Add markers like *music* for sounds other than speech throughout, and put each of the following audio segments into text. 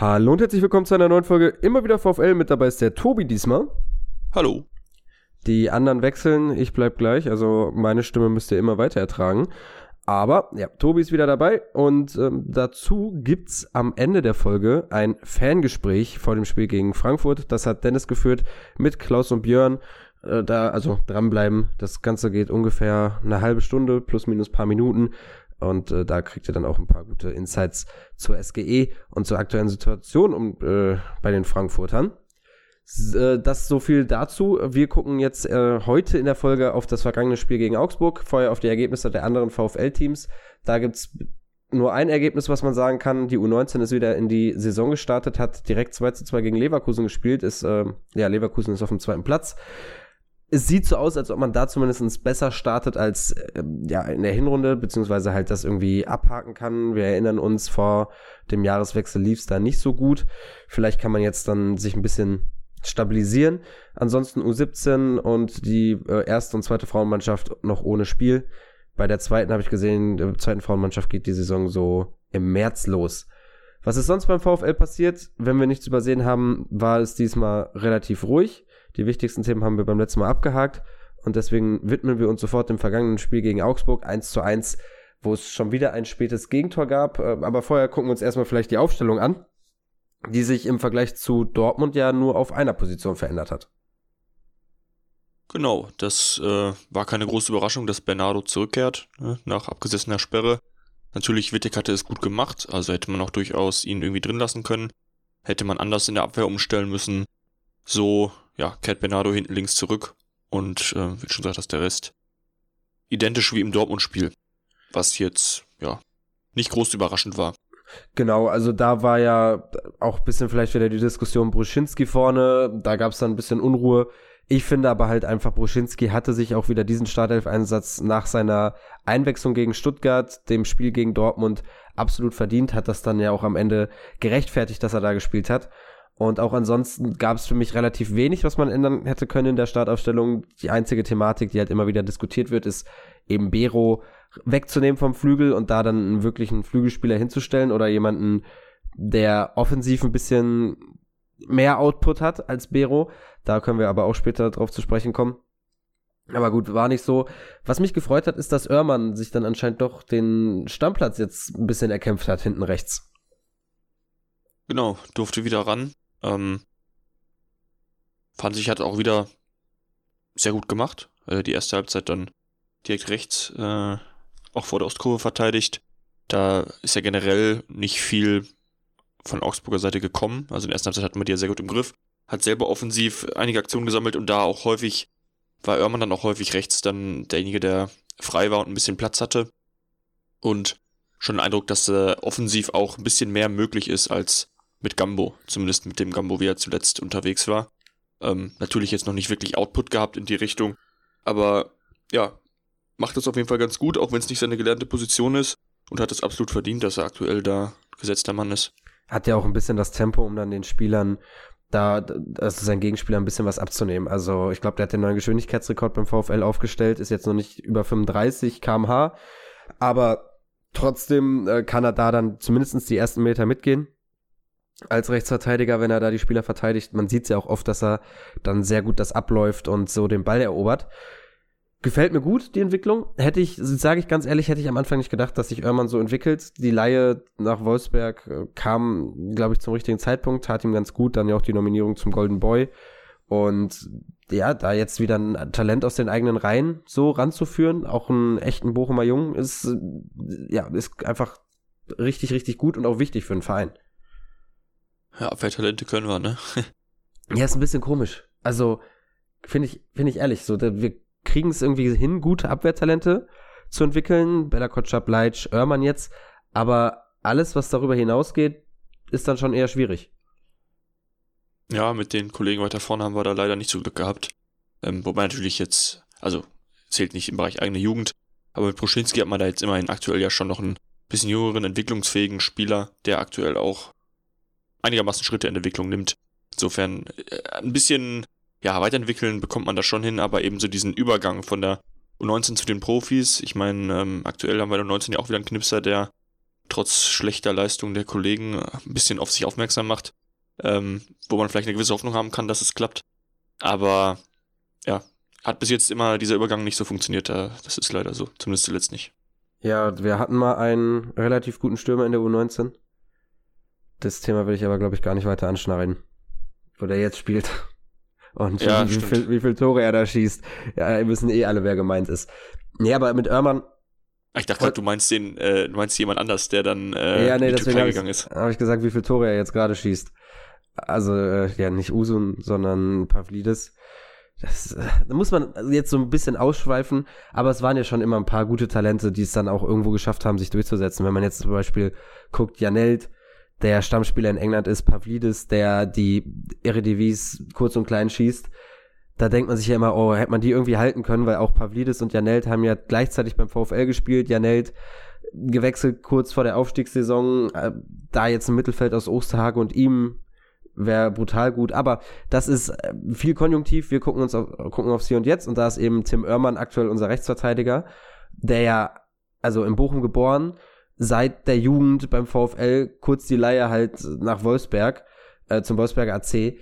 Hallo und herzlich willkommen zu einer neuen Folge. Immer wieder VfL. Mit dabei ist der Tobi diesmal. Hallo. Die anderen wechseln, ich bleib gleich. Also meine Stimme müsst ihr immer weiter ertragen. Aber ja, Tobi ist wieder dabei und ähm, dazu gibt's am Ende der Folge ein Fangespräch vor dem Spiel gegen Frankfurt. Das hat Dennis geführt mit Klaus und Björn. Äh, da also dranbleiben. Das Ganze geht ungefähr eine halbe Stunde plus minus paar Minuten. Und äh, da kriegt ihr dann auch ein paar gute Insights zur SGE und zur aktuellen Situation um, äh, bei den Frankfurtern. Äh, das so viel dazu. Wir gucken jetzt äh, heute in der Folge auf das vergangene Spiel gegen Augsburg, vorher auf die Ergebnisse der anderen VfL-Teams. Da gibt's nur ein Ergebnis, was man sagen kann. Die U19 ist wieder in die Saison gestartet, hat direkt 2 zu 2 gegen Leverkusen gespielt. Ist, äh, ja, Leverkusen ist auf dem zweiten Platz es sieht so aus, als ob man da zumindest besser startet als äh, ja in der Hinrunde, beziehungsweise halt das irgendwie abhaken kann. Wir erinnern uns, vor dem Jahreswechsel lief es da nicht so gut. Vielleicht kann man jetzt dann sich ein bisschen stabilisieren. Ansonsten U17 und die äh, erste und zweite Frauenmannschaft noch ohne Spiel. Bei der zweiten habe ich gesehen, der zweiten Frauenmannschaft geht die Saison so im März los. Was ist sonst beim VfL passiert? Wenn wir nichts übersehen haben, war es diesmal relativ ruhig. Die wichtigsten Themen haben wir beim letzten Mal abgehakt und deswegen widmen wir uns sofort dem vergangenen Spiel gegen Augsburg 1 zu 1, wo es schon wieder ein spätes Gegentor gab. Äh, aber vorher gucken wir uns erstmal vielleicht die Aufstellung an, die sich im Vergleich zu Dortmund ja nur auf einer Position verändert hat. Genau, das äh, war keine große Überraschung, dass Bernardo zurückkehrt, ne, nach abgesessener Sperre. Natürlich, Wittek hatte es gut gemacht, also hätte man auch durchaus ihn irgendwie drin lassen können. Hätte man anders in der Abwehr umstellen müssen. So ja, kehrt Bernardo hinten links zurück und äh, wie schon gesagt, dass der Rest identisch wie im Dortmund-Spiel, was jetzt ja nicht groß überraschend war. Genau, also da war ja auch ein bisschen vielleicht wieder die Diskussion Bruschinski vorne, da gab es dann ein bisschen Unruhe. Ich finde aber halt einfach, Bruschinski hatte sich auch wieder diesen Startelf-Einsatz nach seiner Einwechslung gegen Stuttgart, dem Spiel gegen Dortmund, absolut verdient, hat das dann ja auch am Ende gerechtfertigt, dass er da gespielt hat. Und auch ansonsten gab es für mich relativ wenig, was man ändern hätte können in der Startaufstellung. Die einzige Thematik, die halt immer wieder diskutiert wird, ist eben Bero wegzunehmen vom Flügel und da dann einen wirklichen Flügelspieler hinzustellen oder jemanden, der offensiv ein bisschen mehr Output hat als Bero. Da können wir aber auch später drauf zu sprechen kommen. Aber gut, war nicht so. Was mich gefreut hat, ist, dass Oermann sich dann anscheinend doch den Stammplatz jetzt ein bisschen erkämpft hat, hinten rechts. Genau, durfte wieder ran. Ähm, fand sich hat auch wieder sehr gut gemacht. Äh, die erste Halbzeit dann direkt rechts, äh, auch vor der Ostkurve verteidigt. Da ist ja generell nicht viel von Augsburger Seite gekommen. Also in der ersten Halbzeit hatten wir die ja sehr gut im Griff. Hat selber offensiv einige Aktionen gesammelt und da auch häufig, war Oermann dann auch häufig rechts dann derjenige, der frei war und ein bisschen Platz hatte. Und schon den Eindruck, dass äh, offensiv auch ein bisschen mehr möglich ist als mit Gambo, zumindest mit dem Gambo, wie er zuletzt unterwegs war. Ähm, natürlich jetzt noch nicht wirklich Output gehabt in die Richtung, aber ja, macht das auf jeden Fall ganz gut, auch wenn es nicht seine gelernte Position ist und hat es absolut verdient, dass er aktuell da gesetzter Mann ist. Hat ja auch ein bisschen das Tempo, um dann den Spielern da, also sein Gegenspieler ein bisschen was abzunehmen. Also ich glaube, der hat den neuen Geschwindigkeitsrekord beim VfL aufgestellt, ist jetzt noch nicht über 35 kmh, aber trotzdem äh, kann er da dann zumindest die ersten Meter mitgehen als Rechtsverteidiger, wenn er da die Spieler verteidigt. Man sieht es ja auch oft, dass er dann sehr gut das abläuft und so den Ball erobert. Gefällt mir gut, die Entwicklung. Hätte ich, sage ich ganz ehrlich, hätte ich am Anfang nicht gedacht, dass sich Oermann so entwickelt. Die Laie nach Wolfsberg äh, kam, glaube ich, zum richtigen Zeitpunkt, tat ihm ganz gut, dann ja auch die Nominierung zum Golden Boy. Und ja, da jetzt wieder ein Talent aus den eigenen Reihen so ranzuführen, auch einen echten Bochumer Jungen, ist, äh, ja, ist einfach richtig, richtig gut und auch wichtig für einen Verein. Ja, Abwehrtalente können wir, ne? *laughs* ja, ist ein bisschen komisch. Also, finde ich, finde ich ehrlich, so, wir kriegen es irgendwie hin, gute Abwehrtalente zu entwickeln. Bella Kotschap, Leitsch, Oermann jetzt. Aber alles, was darüber hinausgeht, ist dann schon eher schwierig. Ja, mit den Kollegen weiter vorne haben wir da leider nicht so Glück gehabt. Ähm, wobei natürlich jetzt, also zählt nicht im Bereich eigene Jugend, aber mit Proschinski hat man da jetzt immerhin aktuell ja schon noch einen bisschen jüngeren, entwicklungsfähigen Spieler, der aktuell auch einigermaßen Schritte in Entwicklung nimmt. Insofern äh, ein bisschen ja, weiterentwickeln bekommt man da schon hin, aber eben so diesen Übergang von der U19 zu den Profis. Ich meine, ähm, aktuell haben wir der U19 ja auch wieder einen Knipser, der trotz schlechter Leistung der Kollegen ein bisschen auf sich aufmerksam macht, ähm, wo man vielleicht eine gewisse Hoffnung haben kann, dass es klappt. Aber ja, hat bis jetzt immer dieser Übergang nicht so funktioniert. Das ist leider so, zumindest zuletzt nicht. Ja, wir hatten mal einen relativ guten Stürmer in der U19. Das Thema will ich aber, glaube ich, gar nicht weiter anschneiden. Wo der jetzt spielt. Und ja, wie, viel, wie viel Tore er da schießt. Ja, wir wissen eh alle, wer gemeint ist. Nee, aber mit Oermann. Ich dachte gerade, du meinst den, äh, du meinst jemand anders, der dann äh, ja, nee, in die Türkei gegangen ist. Habe ich gesagt, wie viel Tore er jetzt gerade schießt. Also, äh, ja, nicht Usun, sondern Pavlidis. Das, äh, da muss man jetzt so ein bisschen ausschweifen, aber es waren ja schon immer ein paar gute Talente, die es dann auch irgendwo geschafft haben, sich durchzusetzen. Wenn man jetzt zum Beispiel guckt, Janelt, der Stammspieler in England ist, Pavlidis, der die Eredivis kurz und klein schießt, da denkt man sich ja immer, oh, hätte man die irgendwie halten können, weil auch Pavlidis und Janelt haben ja gleichzeitig beim VfL gespielt. Janelt gewechselt kurz vor der Aufstiegssaison, äh, da jetzt im Mittelfeld aus Osterhage und ihm wäre brutal gut. Aber das ist äh, viel Konjunktiv. Wir gucken uns auf, gucken aufs Hier und Jetzt und da ist eben Tim Oermann aktuell unser Rechtsverteidiger, der ja, also in Bochum geboren, seit der Jugend beim VfL kurz die Leihe halt nach Wolfsberg, äh, zum Wolfsberger AC,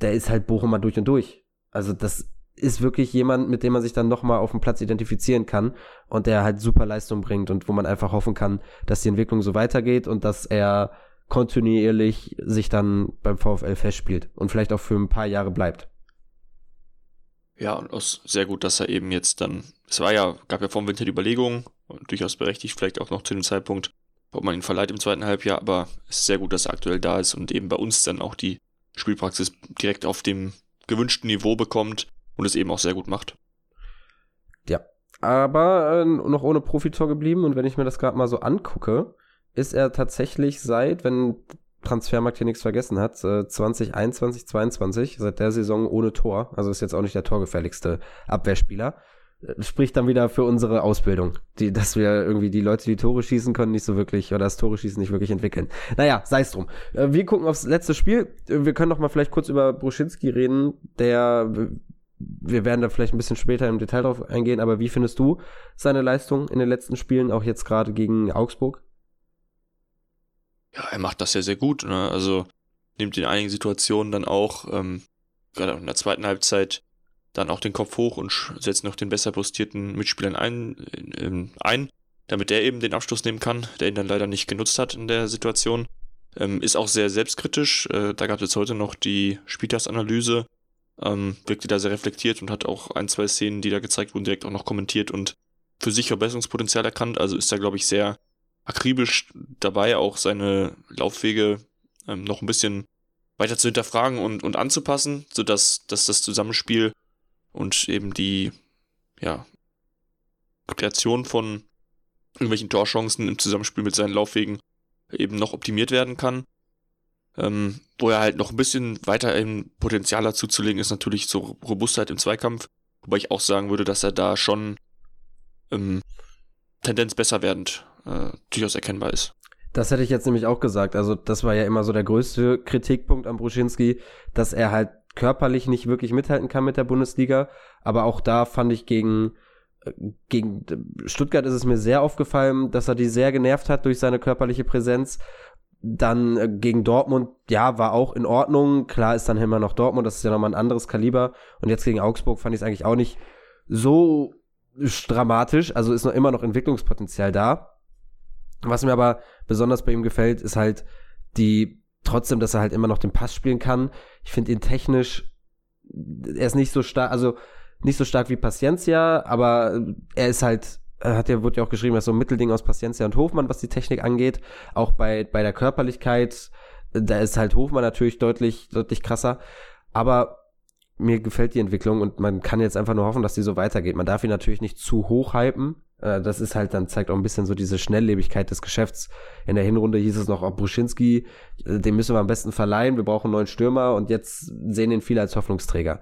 der ist halt Bochumer durch und durch. Also das ist wirklich jemand, mit dem man sich dann nochmal auf dem Platz identifizieren kann und der halt super Leistung bringt und wo man einfach hoffen kann, dass die Entwicklung so weitergeht und dass er kontinuierlich sich dann beim VfL festspielt und vielleicht auch für ein paar Jahre bleibt. Ja, und auch sehr gut, dass er eben jetzt dann, es war ja, gab ja vor dem Winter die Überlegung, durchaus berechtigt, vielleicht auch noch zu dem Zeitpunkt, ob man ihn verleiht im zweiten Halbjahr, aber es ist sehr gut, dass er aktuell da ist und eben bei uns dann auch die Spielpraxis direkt auf dem gewünschten Niveau bekommt und es eben auch sehr gut macht. Ja, aber äh, noch ohne Profitor geblieben und wenn ich mir das gerade mal so angucke, ist er tatsächlich seit, wenn Transfermarkt hier nichts vergessen hat, 2021, äh, 22, seit der Saison ohne Tor. Also ist jetzt auch nicht der torgefährlichste Abwehrspieler. Äh, spricht dann wieder für unsere Ausbildung, die, dass wir irgendwie die Leute, die Tore schießen können, nicht so wirklich oder das Tore schießen nicht wirklich entwickeln. Naja, sei es drum. Äh, wir gucken aufs letzte Spiel. Wir können noch mal vielleicht kurz über Bruschinski reden, der wir werden da vielleicht ein bisschen später im Detail drauf eingehen, aber wie findest du seine Leistung in den letzten Spielen, auch jetzt gerade gegen Augsburg? ja, er macht das ja sehr gut. Ne? Also nimmt in einigen Situationen dann auch, ähm, gerade in der zweiten Halbzeit, dann auch den Kopf hoch und setzt noch den besser postierten Mitspielern ein, äh, ein, damit der eben den Abschluss nehmen kann, der ihn dann leider nicht genutzt hat in der Situation. Ähm, ist auch sehr selbstkritisch. Äh, da gab es jetzt heute noch die Spieltagsanalyse. Ähm, wirkte da sehr reflektiert und hat auch ein, zwei Szenen, die da gezeigt wurden, direkt auch noch kommentiert und für sich Verbesserungspotenzial erkannt. Also ist da, glaube ich, sehr akribisch dabei, auch seine Laufwege ähm, noch ein bisschen weiter zu hinterfragen und, und anzupassen, sodass dass das Zusammenspiel und eben die ja, Kreation von irgendwelchen Torchancen im Zusammenspiel mit seinen Laufwegen eben noch optimiert werden kann. Ähm, wo er halt noch ein bisschen weiter im Potenzial dazu zu legen ist, natürlich so Robustheit im Zweikampf. Wobei ich auch sagen würde, dass er da schon ähm, Tendenz besser werdend äh, durchaus erkennbar ist. Das hätte ich jetzt nämlich auch gesagt. Also das war ja immer so der größte Kritikpunkt an Bruschinski, dass er halt körperlich nicht wirklich mithalten kann mit der Bundesliga. Aber auch da fand ich gegen äh, gegen Stuttgart ist es mir sehr aufgefallen, dass er die sehr genervt hat durch seine körperliche Präsenz. Dann äh, gegen Dortmund, ja, war auch in Ordnung. Klar ist dann immer noch Dortmund, das ist ja nochmal ein anderes Kaliber. Und jetzt gegen Augsburg fand ich es eigentlich auch nicht so dramatisch. Also ist noch immer noch Entwicklungspotenzial da. Was mir aber besonders bei ihm gefällt, ist halt die, trotzdem, dass er halt immer noch den Pass spielen kann. Ich finde ihn technisch, er ist nicht so stark, also nicht so stark wie Paciencia, aber er ist halt, hat ja, wurde ja auch geschrieben, er ist so ein Mittelding aus Paciencia und Hofmann, was die Technik angeht. Auch bei, bei der Körperlichkeit, da ist halt Hofmann natürlich deutlich, deutlich krasser. Aber mir gefällt die Entwicklung und man kann jetzt einfach nur hoffen, dass die so weitergeht. Man darf ihn natürlich nicht zu hoch hypen, das ist halt dann, zeigt auch ein bisschen so diese Schnelllebigkeit des Geschäfts. In der Hinrunde hieß es noch, ob Bruschinski, äh, den müssen wir am besten verleihen, wir brauchen einen neuen Stürmer und jetzt sehen ihn viele als Hoffnungsträger.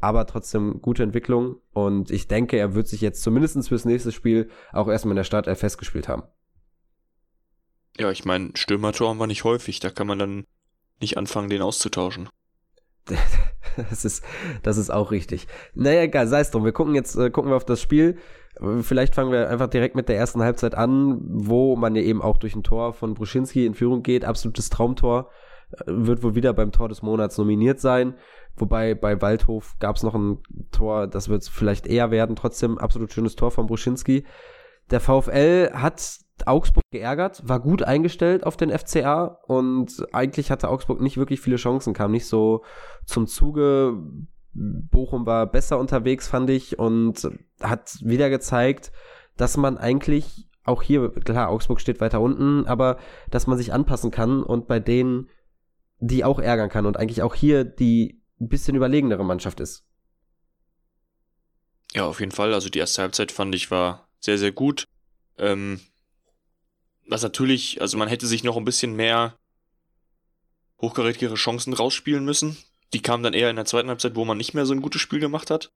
Aber trotzdem gute Entwicklung und ich denke, er wird sich jetzt zumindest fürs nächste Spiel auch erstmal in der Startelf festgespielt haben. Ja, ich meine, Stürmertor haben wir nicht häufig, da kann man dann nicht anfangen, den auszutauschen. *laughs* das ist, das ist auch richtig. Naja, egal, sei es drum. Wir gucken jetzt, äh, gucken wir auf das Spiel. Vielleicht fangen wir einfach direkt mit der ersten Halbzeit an, wo man ja eben auch durch ein Tor von Bruschinski in Führung geht. Absolutes Traumtor. Äh, wird wohl wieder beim Tor des Monats nominiert sein. Wobei bei Waldhof gab es noch ein Tor, das wird vielleicht eher werden. Trotzdem absolut schönes Tor von Bruschinski. Der VfL hat Augsburg geärgert, war gut eingestellt auf den FCA und eigentlich hatte Augsburg nicht wirklich viele Chancen, kam nicht so zum Zuge. Bochum war besser unterwegs, fand ich, und hat wieder gezeigt, dass man eigentlich auch hier, klar, Augsburg steht weiter unten, aber dass man sich anpassen kann und bei denen, die auch ärgern kann und eigentlich auch hier die bisschen überlegenere Mannschaft ist. Ja, auf jeden Fall. Also die erste Halbzeit fand ich war sehr, sehr gut. Ähm, was natürlich, also man hätte sich noch ein bisschen mehr hochkarätigere Chancen rausspielen müssen. Die kamen dann eher in der zweiten Halbzeit, wo man nicht mehr so ein gutes Spiel gemacht hat,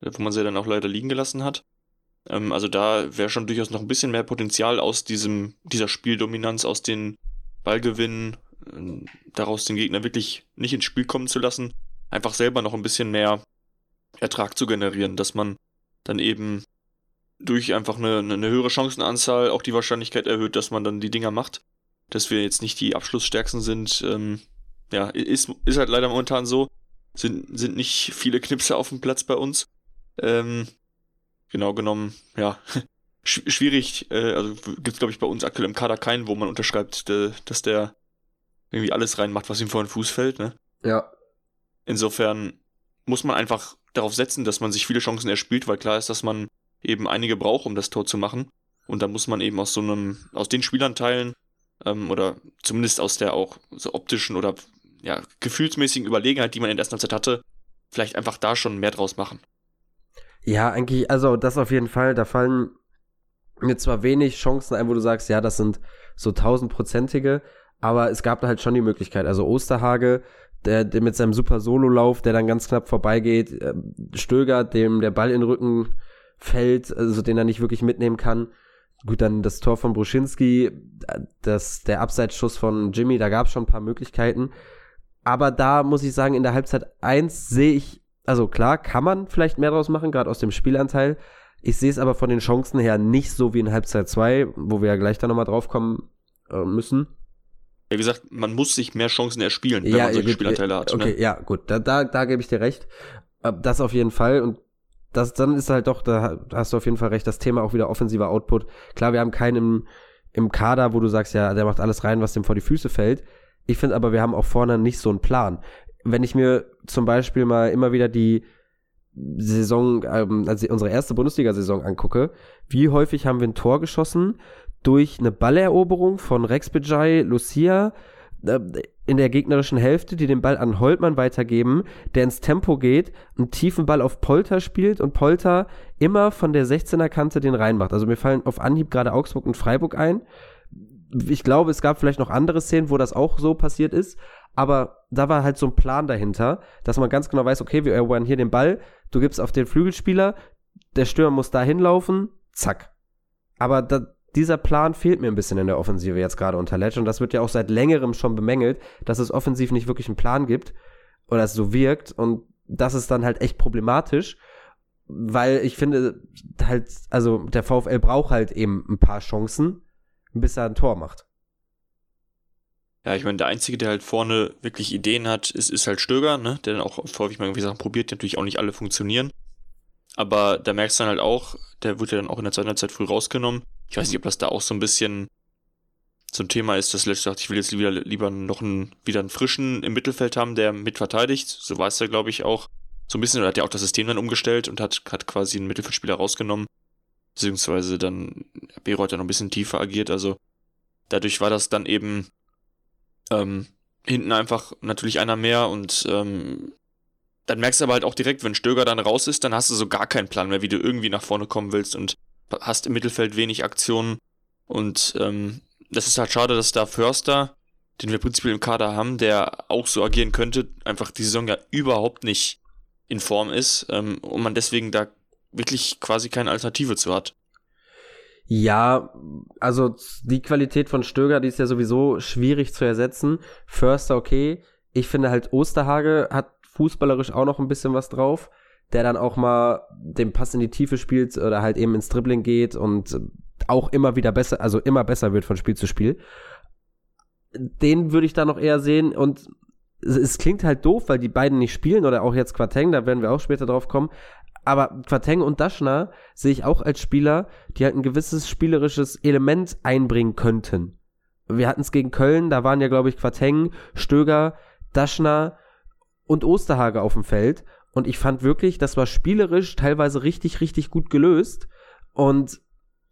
wo man sie dann auch leider liegen gelassen hat. Ähm, also da wäre schon durchaus noch ein bisschen mehr Potenzial aus diesem, dieser Spieldominanz, aus den Ballgewinnen, äh, daraus den Gegner wirklich nicht ins Spiel kommen zu lassen, einfach selber noch ein bisschen mehr Ertrag zu generieren, dass man dann eben durch einfach eine, eine höhere Chancenanzahl auch die Wahrscheinlichkeit erhöht, dass man dann die Dinger macht. Dass wir jetzt nicht die Abschlussstärksten sind, ähm, ja, ist, ist halt leider momentan so. Sind, sind nicht viele Knipse auf dem Platz bei uns. Ähm, genau genommen, ja, *laughs* schwierig. Äh, also gibt es, glaube ich, bei uns aktuell im Kader keinen, wo man unterschreibt, de, dass der irgendwie alles reinmacht, was ihm vor den Fuß fällt. Ne? Ja. Insofern muss man einfach darauf setzen, dass man sich viele Chancen erspielt, weil klar ist, dass man eben einige braucht, um das Tor zu machen. Und da muss man eben aus so einem, aus den Spielanteilen ähm, oder zumindest aus der auch so optischen oder ja, gefühlsmäßigen Überlegenheit, die man in der ersten Zeit hatte, vielleicht einfach da schon mehr draus machen. Ja, eigentlich, also das auf jeden Fall, da fallen mir zwar wenig Chancen ein, wo du sagst, ja, das sind so tausendprozentige, aber es gab da halt schon die Möglichkeit. Also Osterhage, der, der mit seinem super Solo-Lauf, der dann ganz knapp vorbeigeht, äh, Stöger, dem der Ball in den Rücken fällt, also den er nicht wirklich mitnehmen kann. Gut, dann das Tor von Bruschinski, das, der Abseitsschuss von Jimmy, da gab es schon ein paar Möglichkeiten. Aber da muss ich sagen, in der Halbzeit 1 sehe ich, also klar, kann man vielleicht mehr draus machen, gerade aus dem Spielanteil. Ich sehe es aber von den Chancen her nicht so wie in Halbzeit 2, wo wir ja gleich da nochmal drauf kommen äh, müssen. Ja, wie gesagt, man muss sich mehr Chancen erspielen, wenn ja, man solche gut, Spielanteile hat. Okay, ne? ja, gut, da, da, da gebe ich dir recht. Äh, das auf jeden Fall. Und das, dann ist halt doch, da hast du auf jeden Fall recht, das Thema auch wieder offensiver Output. Klar, wir haben keinen im, im Kader, wo du sagst, ja, der macht alles rein, was dem vor die Füße fällt. Ich finde aber, wir haben auch vorne nicht so einen Plan. Wenn ich mir zum Beispiel mal immer wieder die Saison, ähm, also unsere erste Bundesliga-Saison angucke, wie häufig haben wir ein Tor geschossen durch eine Balleroberung von Rex Bejai, Lucia, äh, in der gegnerischen Hälfte, die den Ball an Holtmann weitergeben, der ins Tempo geht, einen tiefen Ball auf Polter spielt und Polter immer von der 16er Kante den reinmacht. Also mir fallen auf Anhieb gerade Augsburg und Freiburg ein. Ich glaube, es gab vielleicht noch andere Szenen, wo das auch so passiert ist, aber da war halt so ein Plan dahinter, dass man ganz genau weiß, okay, wir erobern hier den Ball, du gibst auf den Flügelspieler, der Stürmer muss da hinlaufen, zack. Aber da, dieser Plan fehlt mir ein bisschen in der Offensive jetzt gerade unter Ledge und das wird ja auch seit längerem schon bemängelt, dass es offensiv nicht wirklich einen Plan gibt oder es so wirkt und das ist dann halt echt problematisch, weil ich finde halt, also der VfL braucht halt eben ein paar Chancen, bis er ein Tor macht. Ja, ich meine, der Einzige, der halt vorne wirklich Ideen hat, ist, ist halt Stöger, ne? der dann auch häufig mal irgendwie Sachen probiert, die natürlich auch nicht alle funktionieren. Aber da merkst du dann halt auch, der wird ja dann auch in der zweiten Zeit früh rausgenommen. Ich weiß nicht, ob das da auch so ein bisschen zum Thema ist, dass Lesch sagt, ich will jetzt lieber, lieber noch einen, wieder einen frischen im Mittelfeld haben, der mit verteidigt. So war es ja, glaube ich, auch so ein bisschen, oder hat ja auch das System dann umgestellt und hat, hat quasi einen Mittelfeldspieler rausgenommen. Beziehungsweise dann, Bero hat ja noch ein bisschen tiefer agiert, also dadurch war das dann eben ähm, hinten einfach natürlich einer mehr und ähm, dann merkst du aber halt auch direkt, wenn Stöger dann raus ist, dann hast du so gar keinen Plan mehr, wie du irgendwie nach vorne kommen willst und hast im Mittelfeld wenig Aktionen. Und ähm, das ist halt schade, dass da Förster, den wir prinzipiell im Kader haben, der auch so agieren könnte, einfach die Saison ja überhaupt nicht in Form ist ähm, und man deswegen da wirklich quasi keine Alternative zu hat. Ja, also die Qualität von Stöger, die ist ja sowieso schwierig zu ersetzen. Förster okay. Ich finde halt Osterhage hat fußballerisch auch noch ein bisschen was drauf. der dann auch mal den Pass in die Tiefe spielt oder halt eben ins Dribbling geht und auch immer wieder besser, also immer besser wird von Spiel zu Spiel. Den würde ich da noch eher sehen und es, klingt halt doof, weil die beiden nicht spielen oder auch jetzt Quateng, da werden wir auch später drauf kommen. Aber Quateng und Daschner sehe ich auch als Spieler, die halt ein gewisses spielerisches Element einbringen könnten. Wir hatten es gegen Köln, da waren ja, glaube ich, Quateng, Stöger, Daschner und Osterhage auf dem Feld. Und ich fand wirklich, das war spielerisch teilweise richtig, richtig gut gelöst. Und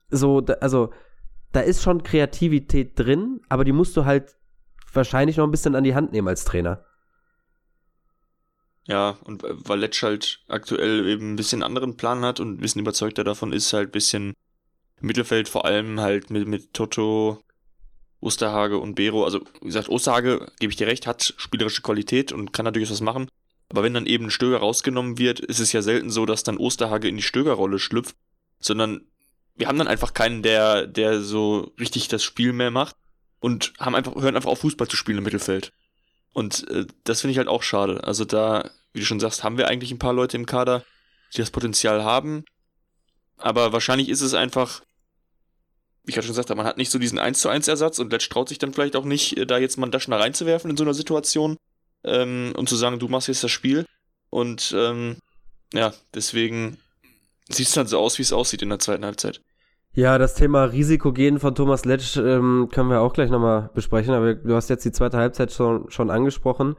so, also, da ist schon Kreativität drin, aber die musst du halt wahrscheinlich noch ein bisschen an die Hand nehmen als Trainer. Ja, und weil Letsch halt aktuell eben ein bisschen anderen Plan hat und ein bisschen überzeugter davon ist, halt ein bisschen Mittelfeld vor allem halt mit, mit Toto, Osterhage und Bero. Also, wie gesagt, Osterhage, gebe ich dir recht, hat spielerische Qualität und kann natürlich was machen. Aber wenn dann eben ein Stöger rausgenommen wird, ist es ja selten so, dass dann Osterhage in die Stögerrolle schlüpft, sondern wir haben dann einfach keinen, der, der so richtig das Spiel mehr macht und haben einfach, hören einfach auf Fußball zu spielen im Mittelfeld. Und äh, das finde ich halt auch schade. Also da, wie du schon sagst, haben wir eigentlich ein paar Leute im Kader, die das Potenzial haben. Aber wahrscheinlich ist es einfach, wie ich gerade schon gesagt habe, man hat nicht so diesen 1 zu 1 Ersatz und Letsch traut sich dann vielleicht auch nicht, äh, da jetzt mal einen Daschner reinzuwerfen in so einer Situation, ähm, um zu sagen, du machst jetzt das Spiel. Und ähm, ja, deswegen sieht es dann so aus, wie es aussieht in der zweiten Halbzeit. Ja, das Thema Risikogehen von Thomas Letsch ähm, können wir auch gleich nochmal besprechen, aber du hast jetzt die zweite Halbzeit schon, schon angesprochen.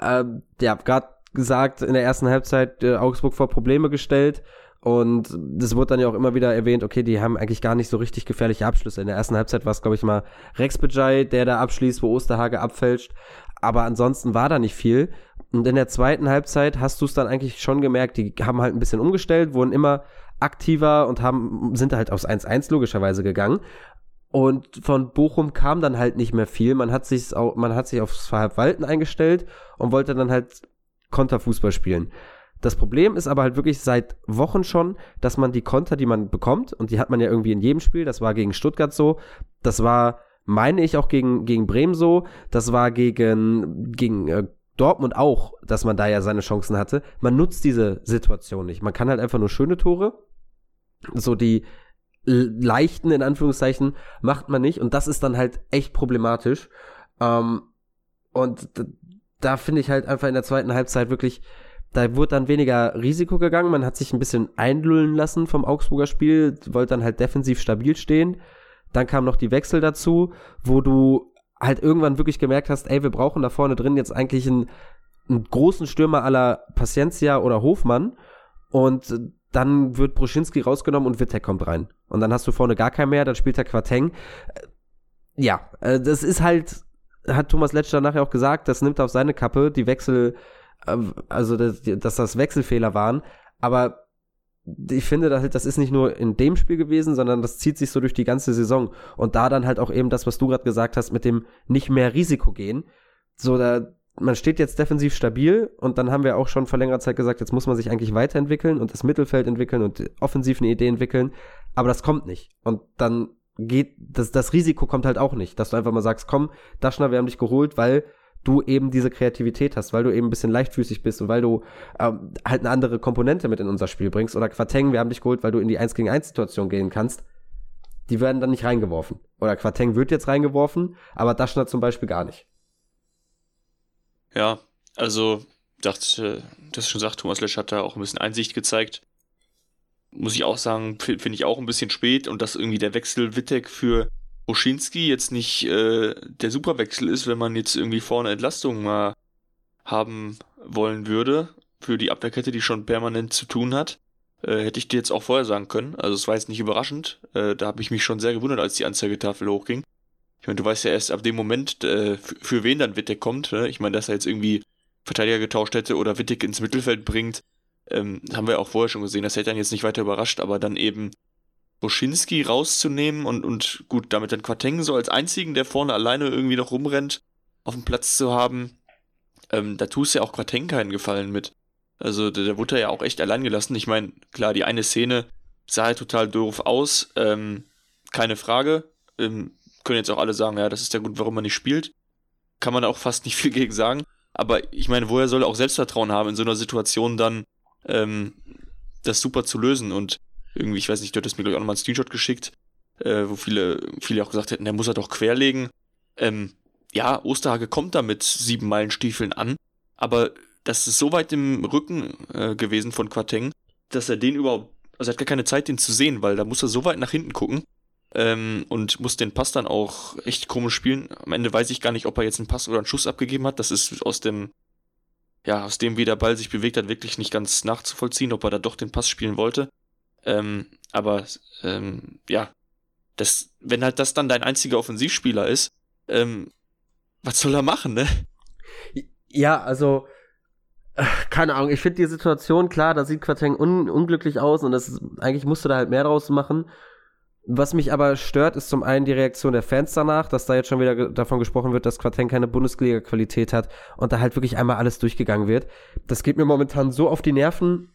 Ähm, ja, gerade gesagt, in der ersten Halbzeit äh, Augsburg vor Probleme gestellt und das wurde dann ja auch immer wieder erwähnt, okay, die haben eigentlich gar nicht so richtig gefährliche Abschlüsse. In der ersten Halbzeit war es, glaube ich, mal Rex Bejai, der da abschließt, wo Osterhage abfälscht. Aber ansonsten war da nicht viel. Und in der zweiten Halbzeit hast du es dann eigentlich schon gemerkt, die haben halt ein bisschen umgestellt, wurden immer aktiver und haben, sind halt aufs 1-1 logischerweise gegangen. Und von Bochum kam dann halt nicht mehr viel. Man hat sich, man hat sich aufs Verhalten eingestellt und wollte dann halt Konterfußball spielen. Das Problem ist aber halt wirklich seit Wochen schon, dass man die Konter, die man bekommt, und die hat man ja irgendwie in jedem Spiel, das war gegen Stuttgart so, das war, meine ich, auch gegen, gegen Bremen so, das war gegen, gegen äh, Dortmund auch, dass man da ja seine Chancen hatte. Man nutzt diese Situation nicht. Man kann halt einfach nur schöne Tore. So die leichten, in Anführungszeichen, macht man nicht. Und das ist dann halt echt problematisch. Ähm, und da finde ich halt einfach in der zweiten Halbzeit wirklich, da wurde dann weniger Risiko gegangen. Man hat sich ein bisschen einlullen lassen vom Augsburger Spiel, wollte dann halt defensiv stabil stehen. Dann kam noch die Wechsel dazu, wo du halt irgendwann wirklich gemerkt hast, ey, wir brauchen da vorne drin jetzt eigentlich einen, einen großen Stürmer aller Paciencia oder Hofmann und dann wird Bruschinski rausgenommen und Wittek kommt rein. Und dann hast du vorne gar keinen mehr, dann spielt der Quateng. Äh, ja, äh, das ist halt, hat Thomas Letsch nachher auch gesagt, das nimmt auf seine Kappe, die Wechsel, äh, also dass das Wechselfehler waren. Aber ich finde, das, das ist nicht nur in dem Spiel gewesen, sondern das zieht sich so durch die ganze Saison. Und da dann halt auch eben das, was du gerade gesagt hast, mit dem nicht mehr Risiko gehen. So, da, man steht jetzt defensiv stabil und dann haben wir auch schon vor längerer Zeit gesagt, jetzt muss man sich eigentlich weiterentwickeln und das Mittelfeld entwickeln und offensiv eine Idee entwickeln. Aber das kommt nicht. Und dann geht, das, das Risiko kommt halt auch nicht, dass du einfach mal sagst, komm, Daschner, wir haben dich geholt, weil du eben diese Kreativität hast, weil du eben ein bisschen leichtfüßig bist und weil du ähm, halt eine andere Komponente mit in unser Spiel bringst. Oder Quateng, wir haben dich geholt, weil du in die 1 gegen 1 Situation gehen kannst. Die werden dann nicht reingeworfen. Oder Quateng wird jetzt reingeworfen, aber Daschner zum Beispiel gar nicht. Ja, also dachte, das schon sagt, Thomas Lesch hat da auch ein bisschen Einsicht gezeigt. Muss ich auch sagen, finde ich auch ein bisschen spät und dass irgendwie der Wechsel Wittek für Oschinski jetzt nicht äh, der Superwechsel ist, wenn man jetzt irgendwie vorne Entlastung mal haben wollen würde für die Abwehrkette, die schon permanent zu tun hat. Äh, hätte ich dir jetzt auch vorher sagen können. Also es war jetzt nicht überraschend. Äh, da habe ich mich schon sehr gewundert, als die Anzeigetafel hochging. Ich meine, du weißt ja erst ab dem Moment, äh, für wen dann Wittek kommt. Ne? Ich meine, dass er jetzt irgendwie Verteidiger getauscht hätte oder Wittek ins Mittelfeld bringt, ähm, haben wir auch vorher schon gesehen. Das hätte dann jetzt nicht weiter überrascht, aber dann eben Boschinski rauszunehmen und, und gut, damit dann Quateng so als einzigen, der vorne alleine irgendwie noch rumrennt, auf dem Platz zu haben, ähm, da tust ja auch Quateng keinen Gefallen mit. Also der, der wurde ja auch echt allein gelassen. Ich meine, klar, die eine Szene sah halt total doof aus, ähm, keine Frage. Ähm, können jetzt auch alle sagen, ja, das ist der Grund, warum man nicht spielt. Kann man auch fast nicht *laughs* viel gegen sagen. Aber ich meine, woher soll er auch Selbstvertrauen haben, in so einer Situation dann ähm, das super zu lösen. Und irgendwie, ich weiß nicht, du hattest mir gleich auch nochmal einen Screenshot geschickt, äh, wo viele, viele auch gesagt hätten, der muss er doch querlegen. Ähm, ja, Osterhage kommt da mit sieben Meilenstiefeln an, aber das ist so weit im Rücken äh, gewesen von Quateng, dass er den überhaupt, also er hat gar keine Zeit, den zu sehen, weil da muss er so weit nach hinten gucken ähm, und muss den Pass dann auch echt komisch spielen. Am Ende weiß ich gar nicht, ob er jetzt einen Pass oder einen Schuss abgegeben hat. Das ist aus dem, ja, aus dem, wie der Ball sich bewegt hat, wirklich nicht ganz nachzuvollziehen, ob er da doch den Pass spielen wollte. Ähm, aber ähm, ja, das, wenn halt das dann dein einziger Offensivspieler ist, ähm, was soll er machen, ne? Ja, also äh, keine Ahnung, ich finde die Situation, klar, da sieht Quateng un unglücklich aus und das ist, eigentlich musst du da halt mehr draus machen. Was mich aber stört, ist zum einen die Reaktion der Fans danach, dass da jetzt schon wieder davon gesprochen wird, dass Quateng keine Bundesliga-Qualität hat und da halt wirklich einmal alles durchgegangen wird. Das geht mir momentan so auf die Nerven,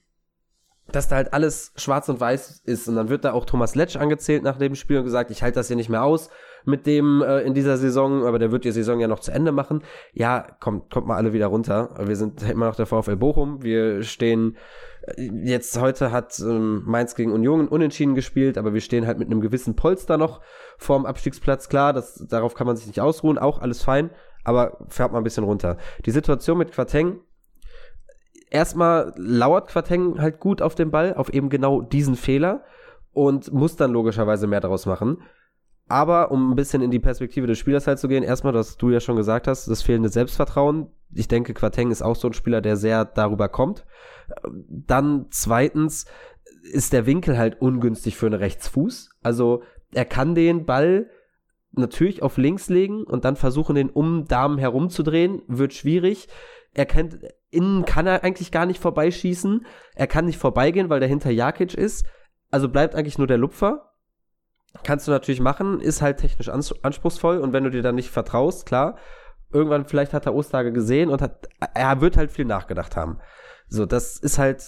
dass da halt alles schwarz und weiß ist. Und dann wird da auch Thomas Letsch angezählt nach dem Spiel und gesagt, ich halte das hier nicht mehr aus mit dem äh, in dieser Saison, aber der wird die Saison ja noch zu Ende machen. Ja, kommt, kommt mal alle wieder runter. Wir sind *laughs* immer noch der VfL Bochum. Wir stehen äh, jetzt heute hat ähm, Mainz gegen Union unentschieden gespielt, aber wir stehen halt mit einem gewissen Polster noch vorm Abstiegsplatz. Klar, das, darauf kann man sich nicht ausruhen, auch alles fein, aber fährt mal ein bisschen runter. Die Situation mit Quateng, erstmal lauert Quateng halt gut auf den Ball, auf eben genau diesen Fehler und muss dann logischerweise mehr daraus machen. Aber um ein bisschen in die Perspektive des Spielers halt zu gehen, erstmal, was du ja schon gesagt hast, das fehlende Selbstvertrauen. Ich denke, Quateng ist auch so ein Spieler, der sehr darüber kommt. Dann zweitens ist der Winkel halt ungünstig für einen Rechtsfuß. Also er kann den Ball natürlich auf links legen und dann versuchen, den um Damen herumzudrehen, wird schwierig. Er kennt, innen kann er eigentlich gar nicht vorbeischießen. Er kann nicht vorbeigehen, weil dahinter Jakic ist. Also bleibt eigentlich nur der Lupfer. Kannst du natürlich machen, ist halt technisch anspruchsvoll und wenn du dir dann nicht vertraust, klar, irgendwann vielleicht hat er Ostage gesehen und hat, er wird halt viel nachgedacht haben. So, das ist halt,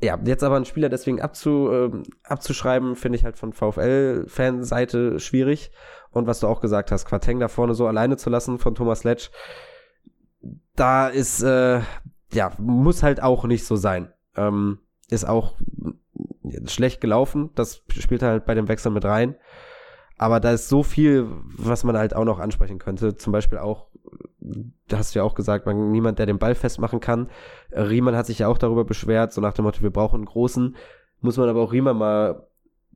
ja, jetzt aber einen Spieler deswegen abzu, äh, abzuschreiben, finde ich halt von VfL-Fanseite schwierig. Und was du auch gesagt hast, Quateng da vorne so alleine zu lassen von Thomas Letsch, da ist, äh, ja, muss halt auch nicht so sein. Ähm, ist auch schlecht gelaufen. Das spielt halt bei dem Wechsel mit rein. Aber da ist so viel, was man halt auch noch ansprechen könnte. Zum Beispiel auch, hast du ja auch gesagt, man, niemand, der den Ball festmachen kann. Riemann hat sich ja auch darüber beschwert, so nach dem Motto, wir brauchen einen großen. Muss man aber auch Riemann mal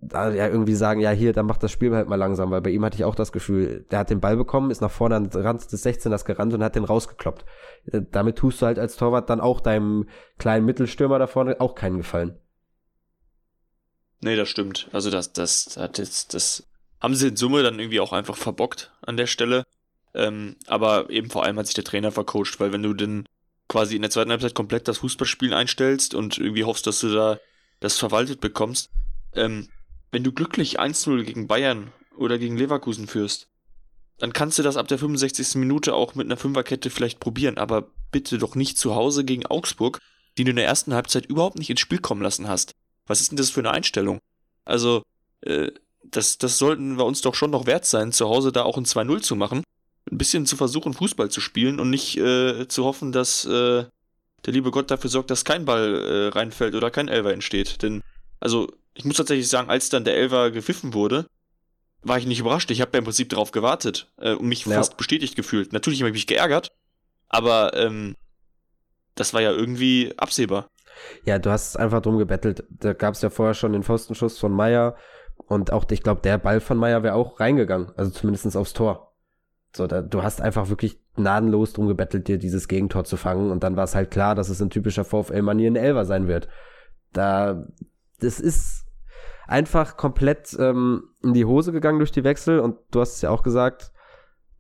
da ja irgendwie sagen, ja hier, dann macht das Spiel halt mal langsam, weil bei ihm hatte ich auch das Gefühl, der hat den Ball bekommen, ist nach vorne an den Rand des 16ers gerannt und hat den rausgekloppt. Äh, damit tust du halt als Torwart dann auch deinem kleinen Mittelstürmer da vorne auch keinen Gefallen. Nee, das stimmt. Also das, das hat jetzt, das haben sie in Summe dann irgendwie auch einfach verbockt an der Stelle. Ähm, aber eben vor allem hat sich der Trainer vercoacht, weil wenn du denn quasi in der zweiten Halbzeit komplett das Fußballspielen einstellst und irgendwie hoffst, dass du da das verwaltet bekommst, ähm, wenn du glücklich 1-0 gegen Bayern oder gegen Leverkusen führst, dann kannst du das ab der 65. Minute auch mit einer Fünferkette vielleicht probieren, aber bitte doch nicht zu Hause gegen Augsburg, die du in der ersten Halbzeit überhaupt nicht ins Spiel kommen lassen hast. Was ist denn das für eine Einstellung? Also, äh, das, das sollten wir uns doch schon noch wert sein, zu Hause da auch ein 2-0 zu machen. Ein bisschen zu versuchen, Fußball zu spielen und nicht äh, zu hoffen, dass äh, der liebe Gott dafür sorgt, dass kein Ball äh, reinfällt oder kein Elver entsteht. Denn, also, ich muss tatsächlich sagen, als dann der Elver gepfiffen wurde, war ich nicht überrascht. Ich habe ja im Prinzip darauf gewartet äh, und mich ja. fast bestätigt gefühlt. Natürlich habe ich mich geärgert, aber ähm, das war ja irgendwie absehbar. Ja, du hast einfach drum gebettelt. Da gab es ja vorher schon den Pfostenschuss von Meier und auch, ich glaube, der Ball von Meier wäre auch reingegangen, also zumindest aufs Tor. So, da, du hast einfach wirklich gnadenlos drum gebettelt, dir dieses Gegentor zu fangen und dann war es halt klar, dass es in typischer VfL-Manier ein Elver sein wird. Da, das ist einfach komplett ähm, in die Hose gegangen durch die Wechsel und du hast es ja auch gesagt,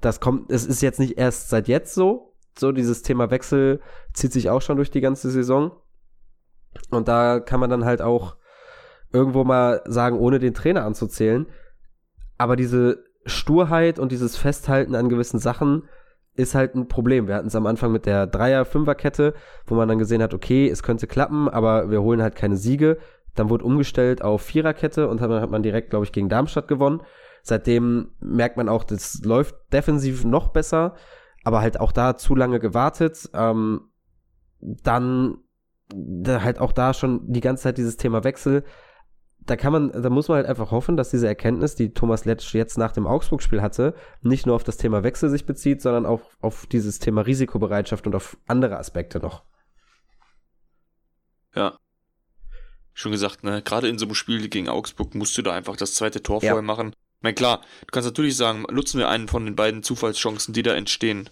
das kommt, es ist jetzt nicht erst seit jetzt so, so dieses Thema Wechsel zieht sich auch schon durch die ganze Saison. Und da kann man dann halt auch irgendwo mal sagen, ohne den Trainer anzuzählen. Aber diese Sturheit und dieses Festhalten an gewissen Sachen ist halt ein Problem. Wir hatten es am Anfang mit der Dreier-Fünfer-Kette, wo man dann gesehen hat, okay, es könnte klappen, aber wir holen halt keine Siege. Dann wurde umgestellt auf Viererkette und dann hat man direkt, glaube ich, gegen Darmstadt gewonnen. Seitdem merkt man auch, das läuft defensiv noch besser, aber halt auch da zu lange gewartet. Ähm, dann da halt auch da schon die ganze Zeit dieses Thema Wechsel. Da kann man, da muss man halt einfach hoffen, dass diese Erkenntnis, die Thomas Letsch jetzt nach dem Augsburg-Spiel hatte, nicht nur auf das Thema Wechsel sich bezieht, sondern auch auf dieses Thema Risikobereitschaft und auf andere Aspekte noch. Ja. Schon gesagt, ne, gerade in so einem Spiel gegen Augsburg musst du da einfach das zweite Tor ja. vorher machen. Ich meine, klar, du kannst natürlich sagen, nutzen wir einen von den beiden Zufallschancen, die da entstehen.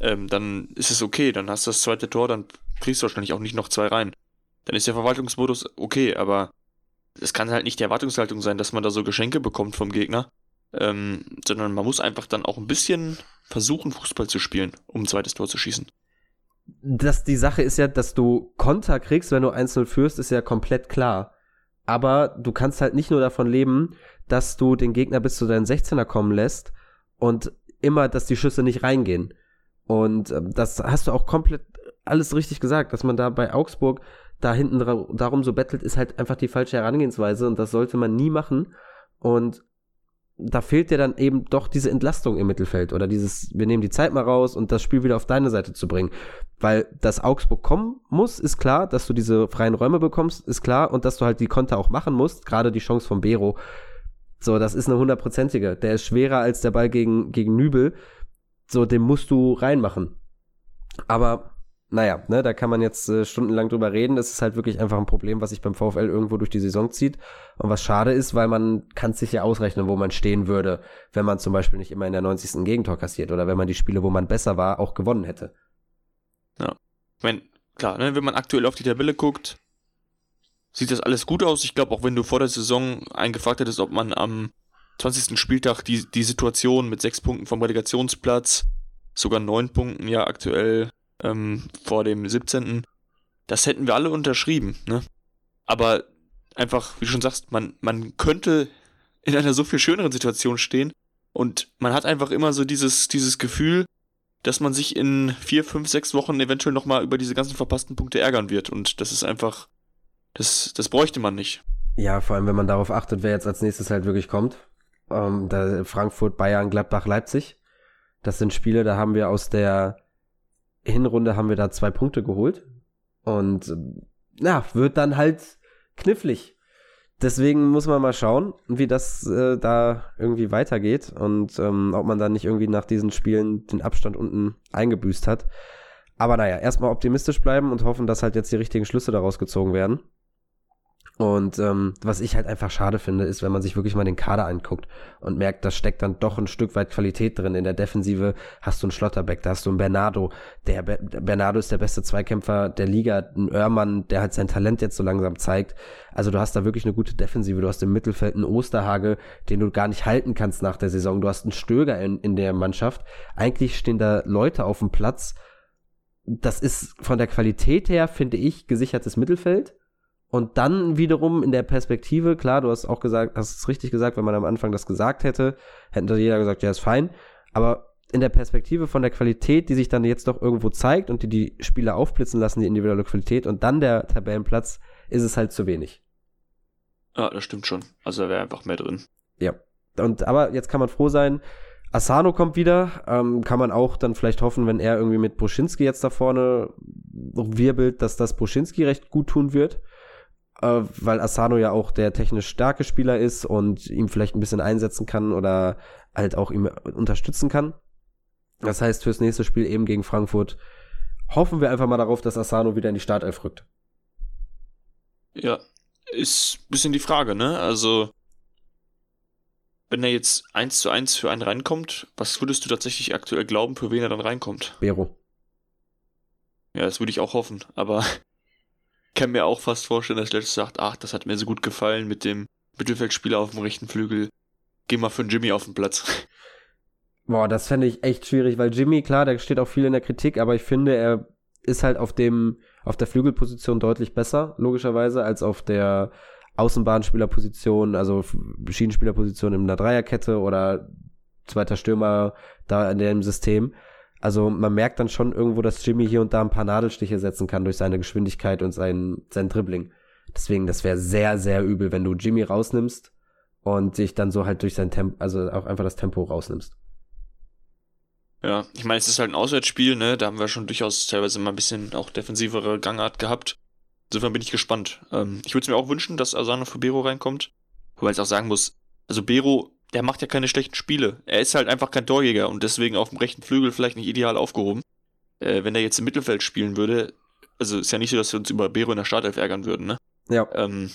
Ähm, dann ist es okay, dann hast du das zweite Tor, dann kriegst du wahrscheinlich auch nicht noch zwei rein. Dann ist der Verwaltungsmodus okay, aber es kann halt nicht die Erwartungshaltung sein, dass man da so Geschenke bekommt vom Gegner, ähm, sondern man muss einfach dann auch ein bisschen versuchen, Fußball zu spielen, um ein zweites Tor zu schießen. Das, die Sache ist ja, dass du Konter kriegst, wenn du 1-0 führst, ist ja komplett klar. Aber du kannst halt nicht nur davon leben, dass du den Gegner bis zu deinen 16er kommen lässt und immer, dass die Schüsse nicht reingehen. Und äh, das hast du auch komplett alles richtig gesagt, dass man da bei Augsburg da hinten darum so bettelt, ist halt einfach die falsche Herangehensweise und das sollte man nie machen. Und da fehlt dir dann eben doch diese Entlastung im Mittelfeld oder dieses, wir nehmen die Zeit mal raus und das Spiel wieder auf deine Seite zu bringen. Weil dass Augsburg kommen muss, ist klar, dass du diese freien Räume bekommst, ist klar und dass du halt die Konter auch machen musst, gerade die Chance von Bero. So, das ist eine hundertprozentige. Der ist schwerer als der Ball gegen, gegen Nübel. So, den musst du reinmachen. Aber naja, ne, da kann man jetzt äh, stundenlang drüber reden. Das ist halt wirklich einfach ein Problem, was sich beim VfL irgendwo durch die Saison zieht. Und was schade ist, weil man kann sich ja ausrechnen, wo man stehen würde, wenn man zum Beispiel nicht immer in der 90. Gegentor kassiert oder wenn man die Spiele, wo man besser war, auch gewonnen hätte. Ja. Ich meine, klar, ne, wenn man aktuell auf die Tabelle guckt, sieht das alles gut aus. Ich glaube, auch wenn du vor der Saison eingefragt hättest, ob man am 20. Spieltag die, die Situation mit sechs Punkten vom Relegationsplatz, sogar neun Punkten ja aktuell ähm, vor dem 17. Das hätten wir alle unterschrieben, ne? Aber einfach, wie du schon sagst, man, man könnte in einer so viel schöneren Situation stehen und man hat einfach immer so dieses, dieses Gefühl, dass man sich in vier, fünf, sechs Wochen eventuell nochmal über diese ganzen verpassten Punkte ärgern wird und das ist einfach, das, das bräuchte man nicht. Ja, vor allem, wenn man darauf achtet, wer jetzt als nächstes halt wirklich kommt. Ähm, da Frankfurt, Bayern, Gladbach, Leipzig. Das sind Spiele, da haben wir aus der Hinrunde haben wir da zwei Punkte geholt. Und ja, wird dann halt knifflig. Deswegen muss man mal schauen, wie das äh, da irgendwie weitergeht und ähm, ob man dann nicht irgendwie nach diesen Spielen den Abstand unten eingebüßt hat. Aber naja, erstmal optimistisch bleiben und hoffen, dass halt jetzt die richtigen Schlüsse daraus gezogen werden. Und ähm, was ich halt einfach schade finde, ist, wenn man sich wirklich mal den Kader anguckt und merkt, da steckt dann doch ein Stück weit Qualität drin. In der Defensive hast du einen Schlotterbeck, da hast du einen Bernardo. Der Be Bernardo ist der beste Zweikämpfer der Liga, ein Oermann, der halt sein Talent jetzt so langsam zeigt. Also du hast da wirklich eine gute Defensive. Du hast im Mittelfeld einen Osterhage, den du gar nicht halten kannst nach der Saison. Du hast einen Stöger in, in der Mannschaft. Eigentlich stehen da Leute auf dem Platz. Das ist von der Qualität her, finde ich, gesichertes Mittelfeld und dann wiederum in der Perspektive, klar, du hast auch gesagt, hast es richtig gesagt, wenn man am Anfang das gesagt hätte, hätte jeder gesagt, ja, ist fein. Aber in der Perspektive von der Qualität, die sich dann jetzt doch irgendwo zeigt und die die Spieler aufblitzen lassen, die individuelle Qualität und dann der Tabellenplatz, ist es halt zu wenig. Ja, das stimmt schon. Also da wäre einfach mehr drin. Ja. Und aber jetzt kann man froh sein, Asano kommt wieder, ähm, kann man auch dann vielleicht hoffen, wenn er irgendwie mit Bruschinski jetzt da vorne wirbelt, dass das Bruschinski recht gut tun wird äh, weil Asano ja auch der technisch starke Spieler ist und ihm vielleicht ein bisschen einsetzen kann oder halt auch ihm unterstützen kann. Das heißt, fürs nächste Spiel eben gegen Frankfurt hoffen wir einfach mal darauf, dass Asano wieder in die Startelf rückt. Ja, ist ein bisschen die Frage, ne? Also, wenn er jetzt eins zu eins für einen reinkommt, was würdest du tatsächlich aktuell glauben, für wen er dann reinkommt? Bero. Ja, das würde ich auch hoffen, aber kann mir auch fast vorstellen, dass Letsch sagt, ach, das hat mir so gut gefallen mit dem Mittelfeldspieler auf dem rechten Flügel. Geh mal für einen Jimmy auf den Platz. Boah, das fände ich echt schwierig, weil Jimmy, klar, der steht auch viel in der Kritik, aber ich finde, er ist halt auf dem, auf der Flügelposition deutlich besser, logischerweise, als auf der Außenbahnspielerposition, also Schienenspielerposition in einer Dreierkette oder zweiter Stürmer da in dem System. Also man merkt dann schon irgendwo, dass Jimmy hier und da ein paar Nadelstiche setzen kann durch seine Geschwindigkeit und sein, sein Dribbling. Deswegen, das wäre sehr, sehr übel, wenn du Jimmy rausnimmst und dich dann so halt durch sein Tempo, also auch einfach das Tempo rausnimmst. Ja, ich meine, es ist halt ein Auswärtsspiel, ne? Da haben wir schon durchaus teilweise mal ein bisschen auch defensivere Gangart gehabt. Insofern bin ich gespannt. Ähm, ich würde es mir auch wünschen, dass Asano für Bero reinkommt. Wobei ich auch sagen muss, also Bero, der macht ja keine schlechten Spiele. Er ist halt einfach kein Torjäger und deswegen auf dem rechten Flügel vielleicht nicht ideal aufgehoben. Äh, wenn er jetzt im Mittelfeld spielen würde, also ist ja nicht so, dass wir uns über Bero in der Startelf ärgern würden, ne? Ja. Ähm,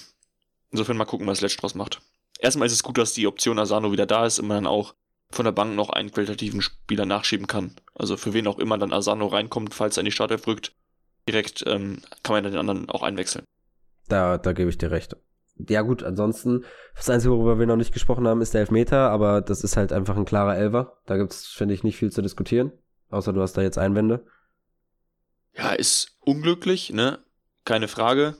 insofern mal gucken, was Letsch draus macht. Erstmal ist es gut, dass die Option Asano wieder da ist und man dann auch von der Bank noch einen qualitativen Spieler nachschieben kann. Also für wen auch immer dann Asano reinkommt, falls er in die Startelf rückt, direkt ähm, kann man dann den anderen auch einwechseln. Da, da gebe ich dir recht. Ja gut, ansonsten, das Einzige, worüber wir noch nicht gesprochen haben, ist der Elfmeter, aber das ist halt einfach ein klarer Elver. Da gibt's, finde ich, nicht viel zu diskutieren. Außer du hast da jetzt Einwände. Ja, ist unglücklich, ne? Keine Frage.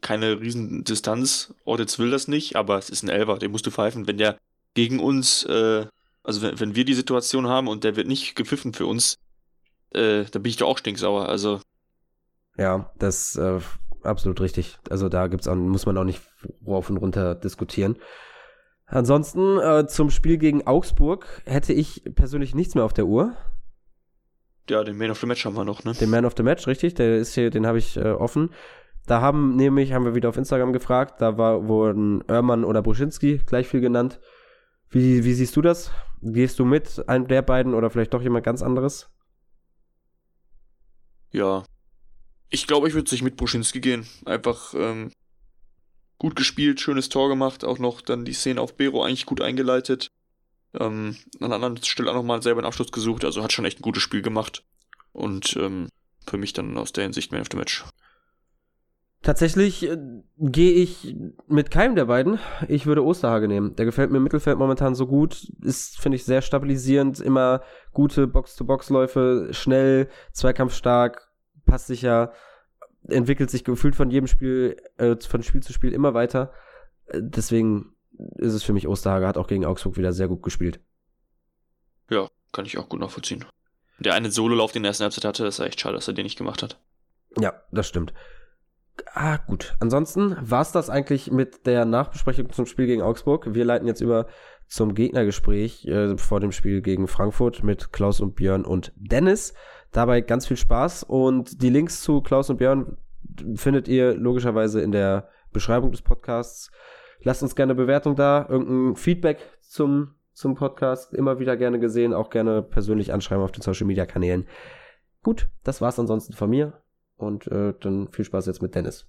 Keine Riesendistanz. Ordetz will das nicht, aber es ist ein Elver, den musst du pfeifen. Wenn der gegen uns, äh, also wenn, wenn wir die Situation haben und der wird nicht gepfiffen für uns, äh, da bin ich doch auch stinksauer. Also Ja, das äh, absolut richtig. Also da gibt's auch, muss man auch nicht rauf und runter diskutieren. Ansonsten äh, zum Spiel gegen Augsburg hätte ich persönlich nichts mehr auf der Uhr. ja, den Man of the Match haben wir noch, ne? Den Man of the Match, richtig? Der ist hier, den habe ich äh, offen. Da haben nämlich, haben wir wieder auf Instagram gefragt, da war, wurden Oermann oder Bruschinski gleich viel genannt. Wie, wie siehst du das? Gehst du mit einem der beiden oder vielleicht doch jemand ganz anderes? Ja. Ich glaube, ich würde sich mit Bruschinski gehen. Einfach ähm, gut gespielt, schönes Tor gemacht, auch noch dann die Szene auf Bero eigentlich gut eingeleitet. Ähm, an einer anderen Stelle auch nochmal selber einen Abschluss gesucht, also hat schon echt ein gutes Spiel gemacht. Und ähm, für mich dann aus der Hinsicht Man of the Match. Tatsächlich äh, gehe ich mit keinem der beiden. Ich würde Osterhage nehmen. Der gefällt mir im Mittelfeld momentan so gut. Ist, finde ich, sehr stabilisierend. Immer gute Box-to-Box-Läufe, schnell, zweikampfstark, passt sicher, entwickelt sich gefühlt von jedem Spiel, äh, von Spiel zu Spiel immer weiter. Äh, deswegen ist es für mich Osterhage. Hat auch gegen Augsburg wieder sehr gut gespielt. Ja, kann ich auch gut nachvollziehen. Der eine Sololauf, den er in der ersten Halbzeit hatte, ist ja echt schade, dass er den nicht gemacht hat. Ja, das stimmt. Ah, gut. Ansonsten war's das eigentlich mit der Nachbesprechung zum Spiel gegen Augsburg. Wir leiten jetzt über zum Gegnergespräch äh, vor dem Spiel gegen Frankfurt mit Klaus und Björn und Dennis. Dabei ganz viel Spaß und die Links zu Klaus und Björn findet ihr logischerweise in der Beschreibung des Podcasts. Lasst uns gerne Bewertung da, irgendein Feedback zum, zum Podcast, immer wieder gerne gesehen, auch gerne persönlich anschreiben auf den Social Media Kanälen. Gut, das war's ansonsten von mir. Und äh, dann viel Spaß jetzt mit Dennis.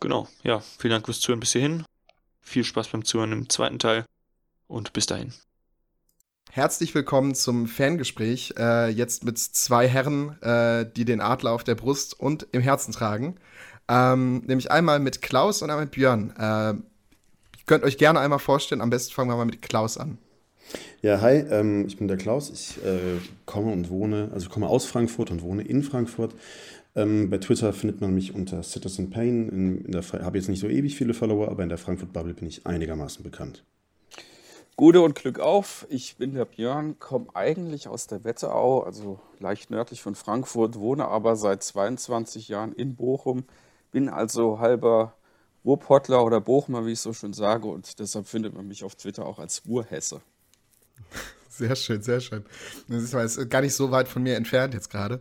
Genau, ja, vielen Dank fürs Zuhören bis hierhin. Viel Spaß beim Zuhören im zweiten Teil und bis dahin. Herzlich willkommen zum Fangespräch. Äh, jetzt mit zwei Herren, äh, die den Adler auf der Brust und im Herzen tragen. Ähm, nämlich einmal mit Klaus und einmal mit Björn. Äh, ihr könnt euch gerne einmal vorstellen. Am besten fangen wir mal mit Klaus an. Ja, hi, ähm, ich bin der Klaus. Ich äh, komme und wohne, also komme aus Frankfurt und wohne in Frankfurt. Ähm, bei Twitter findet man mich unter Citizen Pain. In, in habe jetzt nicht so ewig viele Follower, aber in der Frankfurt Bubble bin ich einigermaßen bekannt. Gute und Glück auf. Ich bin der Björn, komme eigentlich aus der Wetterau, also leicht nördlich von Frankfurt, wohne aber seit 22 Jahren in Bochum, bin also halber Ruhrpottler oder Bochumer, wie ich so schön sage, und deshalb findet man mich auf Twitter auch als Ruhrhesse. Sehr schön, sehr schön. Das ist, gar nicht so weit von mir entfernt jetzt gerade.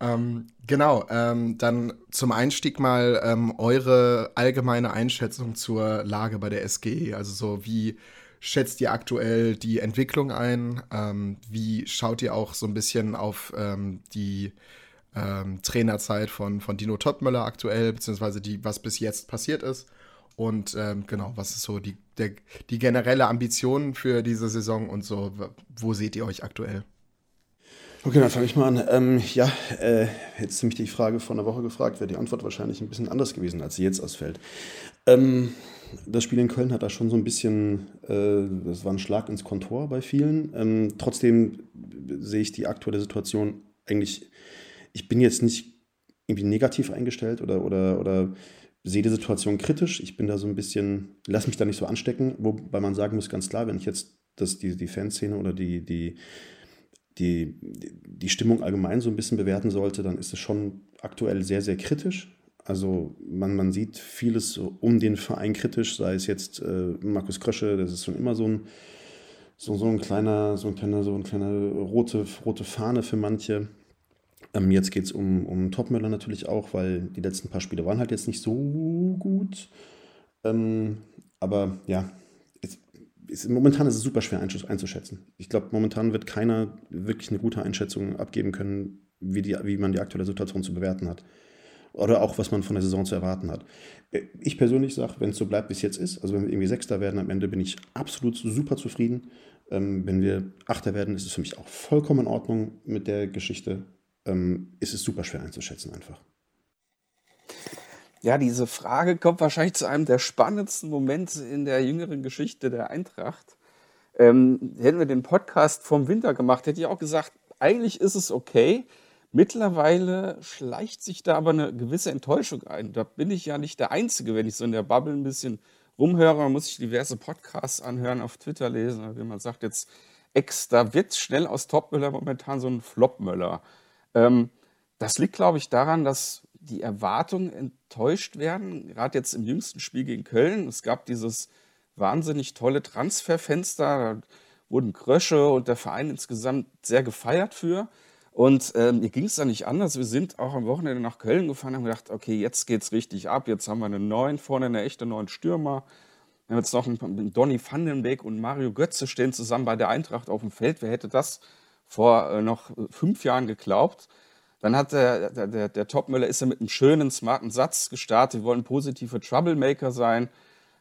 Ähm, genau, ähm, dann zum Einstieg mal ähm, eure allgemeine Einschätzung zur Lage bei der SGE. Also so, wie schätzt ihr aktuell die Entwicklung ein? Ähm, wie schaut ihr auch so ein bisschen auf ähm, die ähm, Trainerzeit von, von Dino Topmöller aktuell, beziehungsweise die, was bis jetzt passiert ist? Und ähm, genau, was ist so die, der, die generelle Ambition für diese Saison und so, wo seht ihr euch aktuell? Okay, dann fange ich mal an. Ähm, ja, äh, hättest du mich die Frage vor einer Woche gefragt, wäre die Antwort wahrscheinlich ein bisschen anders gewesen, als sie jetzt ausfällt. Ähm, das Spiel in Köln hat da schon so ein bisschen, äh, das war ein Schlag ins Kontor bei vielen. Ähm, trotzdem sehe ich die aktuelle Situation eigentlich, ich bin jetzt nicht irgendwie negativ eingestellt oder, oder, oder sehe die Situation kritisch. Ich bin da so ein bisschen, lass mich da nicht so anstecken, wobei man sagen muss, ganz klar, wenn ich jetzt das, die, die Fanszene oder die, die, die, die Stimmung allgemein so ein bisschen bewerten sollte, dann ist es schon aktuell sehr, sehr kritisch. Also man, man sieht vieles um den Verein kritisch, sei es jetzt äh, Markus Krösche, das ist schon immer so ein, so, so ein kleiner, so ein kleiner, so ein kleiner rote, rote Fahne für manche. Ähm, jetzt geht es um, um Topmüller natürlich auch, weil die letzten paar Spiele waren halt jetzt nicht so gut. Ähm, aber ja, es, momentan ist es super schwer einzuschätzen. Ich glaube, momentan wird keiner wirklich eine gute Einschätzung abgeben können, wie, die, wie man die aktuelle Situation zu bewerten hat. Oder auch, was man von der Saison zu erwarten hat. Äh, ich persönlich sage, wenn es so bleibt, wie es jetzt ist, also wenn wir irgendwie Sechster werden am Ende, bin ich absolut super zufrieden. Ähm, wenn wir Achter werden, ist es für mich auch vollkommen in Ordnung mit der Geschichte. Ähm, ist es super schwer einzuschätzen einfach. Ja, diese Frage kommt wahrscheinlich zu einem der spannendsten Momente in der jüngeren Geschichte der Eintracht. Ähm, hätten wir den Podcast vom Winter gemacht, hätte ich auch gesagt, eigentlich ist es okay. Mittlerweile schleicht sich da aber eine gewisse Enttäuschung ein. Da bin ich ja nicht der Einzige, wenn ich so in der Bubble ein bisschen rumhöre. Muss sich diverse Podcasts anhören, auf Twitter lesen. Wie man sagt jetzt, Ex, da wird schnell aus Topmöller momentan so ein Flopmöller. Ähm, das liegt, glaube ich, daran, dass die Erwartungen enttäuscht werden. Gerade jetzt im jüngsten Spiel gegen Köln. Es gab dieses wahnsinnig tolle Transferfenster. Da wurden Krösche und der Verein insgesamt sehr gefeiert für. Und ähm, mir ging es da nicht anders. Wir sind auch am Wochenende nach Köln gefahren und haben gedacht, okay, jetzt geht's richtig ab. Jetzt haben wir einen neuen, vorne eine echte neuen Stürmer. Wir haben jetzt noch einen, Donny Vandenbeek und Mario Götze stehen zusammen bei der Eintracht auf dem Feld. Wer hätte das vor äh, noch fünf Jahren geglaubt? Dann hat der, der, der, Topmüller ist ja mit einem schönen, smarten Satz gestartet. Wir wollen positive Troublemaker sein.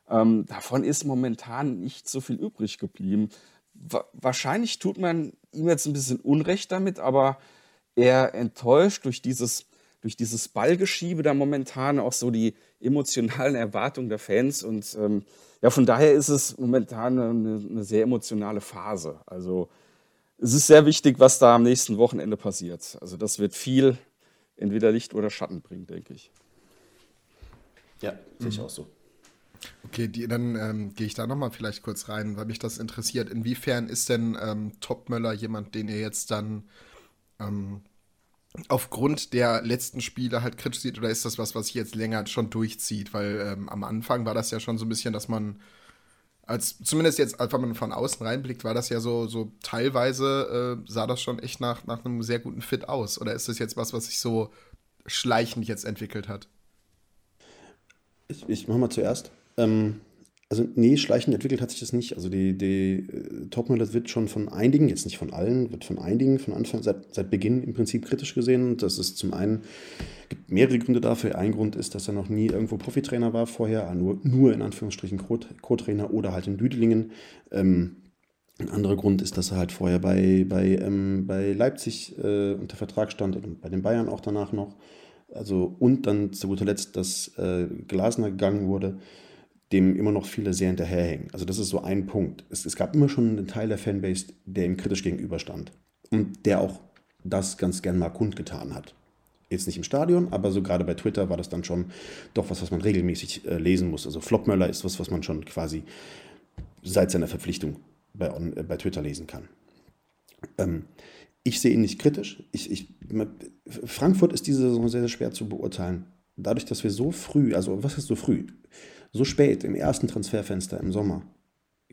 Ähm, davon ist momentan nicht so viel übrig geblieben wahrscheinlich tut man ihm jetzt ein bisschen Unrecht damit, aber er enttäuscht durch dieses, durch dieses Ballgeschiebe da momentan auch so die emotionalen Erwartungen der Fans. Und ähm, ja, von daher ist es momentan eine, eine, sehr emotionale Phase. Also es ist sehr wichtig, was da am nächsten Wochenende passiert. Also das wird viel entweder Licht oder Schatten bringen, denke ich. Ja, sehe ich auch so. Okay, die, dann ähm, gehe ich da nochmal vielleicht kurz rein, weil mich das interessiert. Inwiefern ist denn ähm, Topmöller jemand, den ihr jetzt dann ähm, aufgrund der letzten Spiele halt kritisch sieht, oder ist das was, was sich jetzt länger schon durchzieht? Weil ähm, am Anfang war das ja schon so ein bisschen, dass man als zumindest jetzt, wenn man von außen reinblickt, war das ja so, so teilweise äh, sah das schon echt nach, nach einem sehr guten Fit aus. Oder ist das jetzt was, was sich so schleichend jetzt entwickelt hat? Ich, ich mache mal zuerst. Ähm, also nee, schleichend entwickelt hat sich das nicht. Also die, die äh, Topmodel wird schon von einigen, jetzt nicht von allen, wird von einigen von Anfang, seit, seit Beginn im Prinzip kritisch gesehen. Das ist zum einen, gibt mehrere Gründe dafür. Ein Grund ist, dass er noch nie irgendwo Profitrainer war vorher, nur, nur in Anführungsstrichen Co-Trainer oder halt in Düdelingen. Ähm, ein anderer Grund ist, dass er halt vorher bei, bei, ähm, bei Leipzig äh, unter Vertrag stand und bei den Bayern auch danach noch. Also, und dann zu guter Letzt, dass äh, Glasner gegangen wurde dem immer noch viele sehr hinterherhängen. Also das ist so ein Punkt. Es, es gab immer schon einen Teil der Fanbase, der ihm kritisch gegenüberstand und der auch das ganz gern mal kundgetan hat. Jetzt nicht im Stadion, aber so gerade bei Twitter war das dann schon doch was, was man regelmäßig äh, lesen muss. Also Flopmöller ist was, was man schon quasi seit seiner Verpflichtung bei, äh, bei Twitter lesen kann. Ähm, ich sehe ihn nicht kritisch. Ich, ich, Frankfurt ist diese Saison sehr, sehr schwer zu beurteilen. Dadurch, dass wir so früh, also was ist so früh? So spät im ersten Transferfenster im Sommer,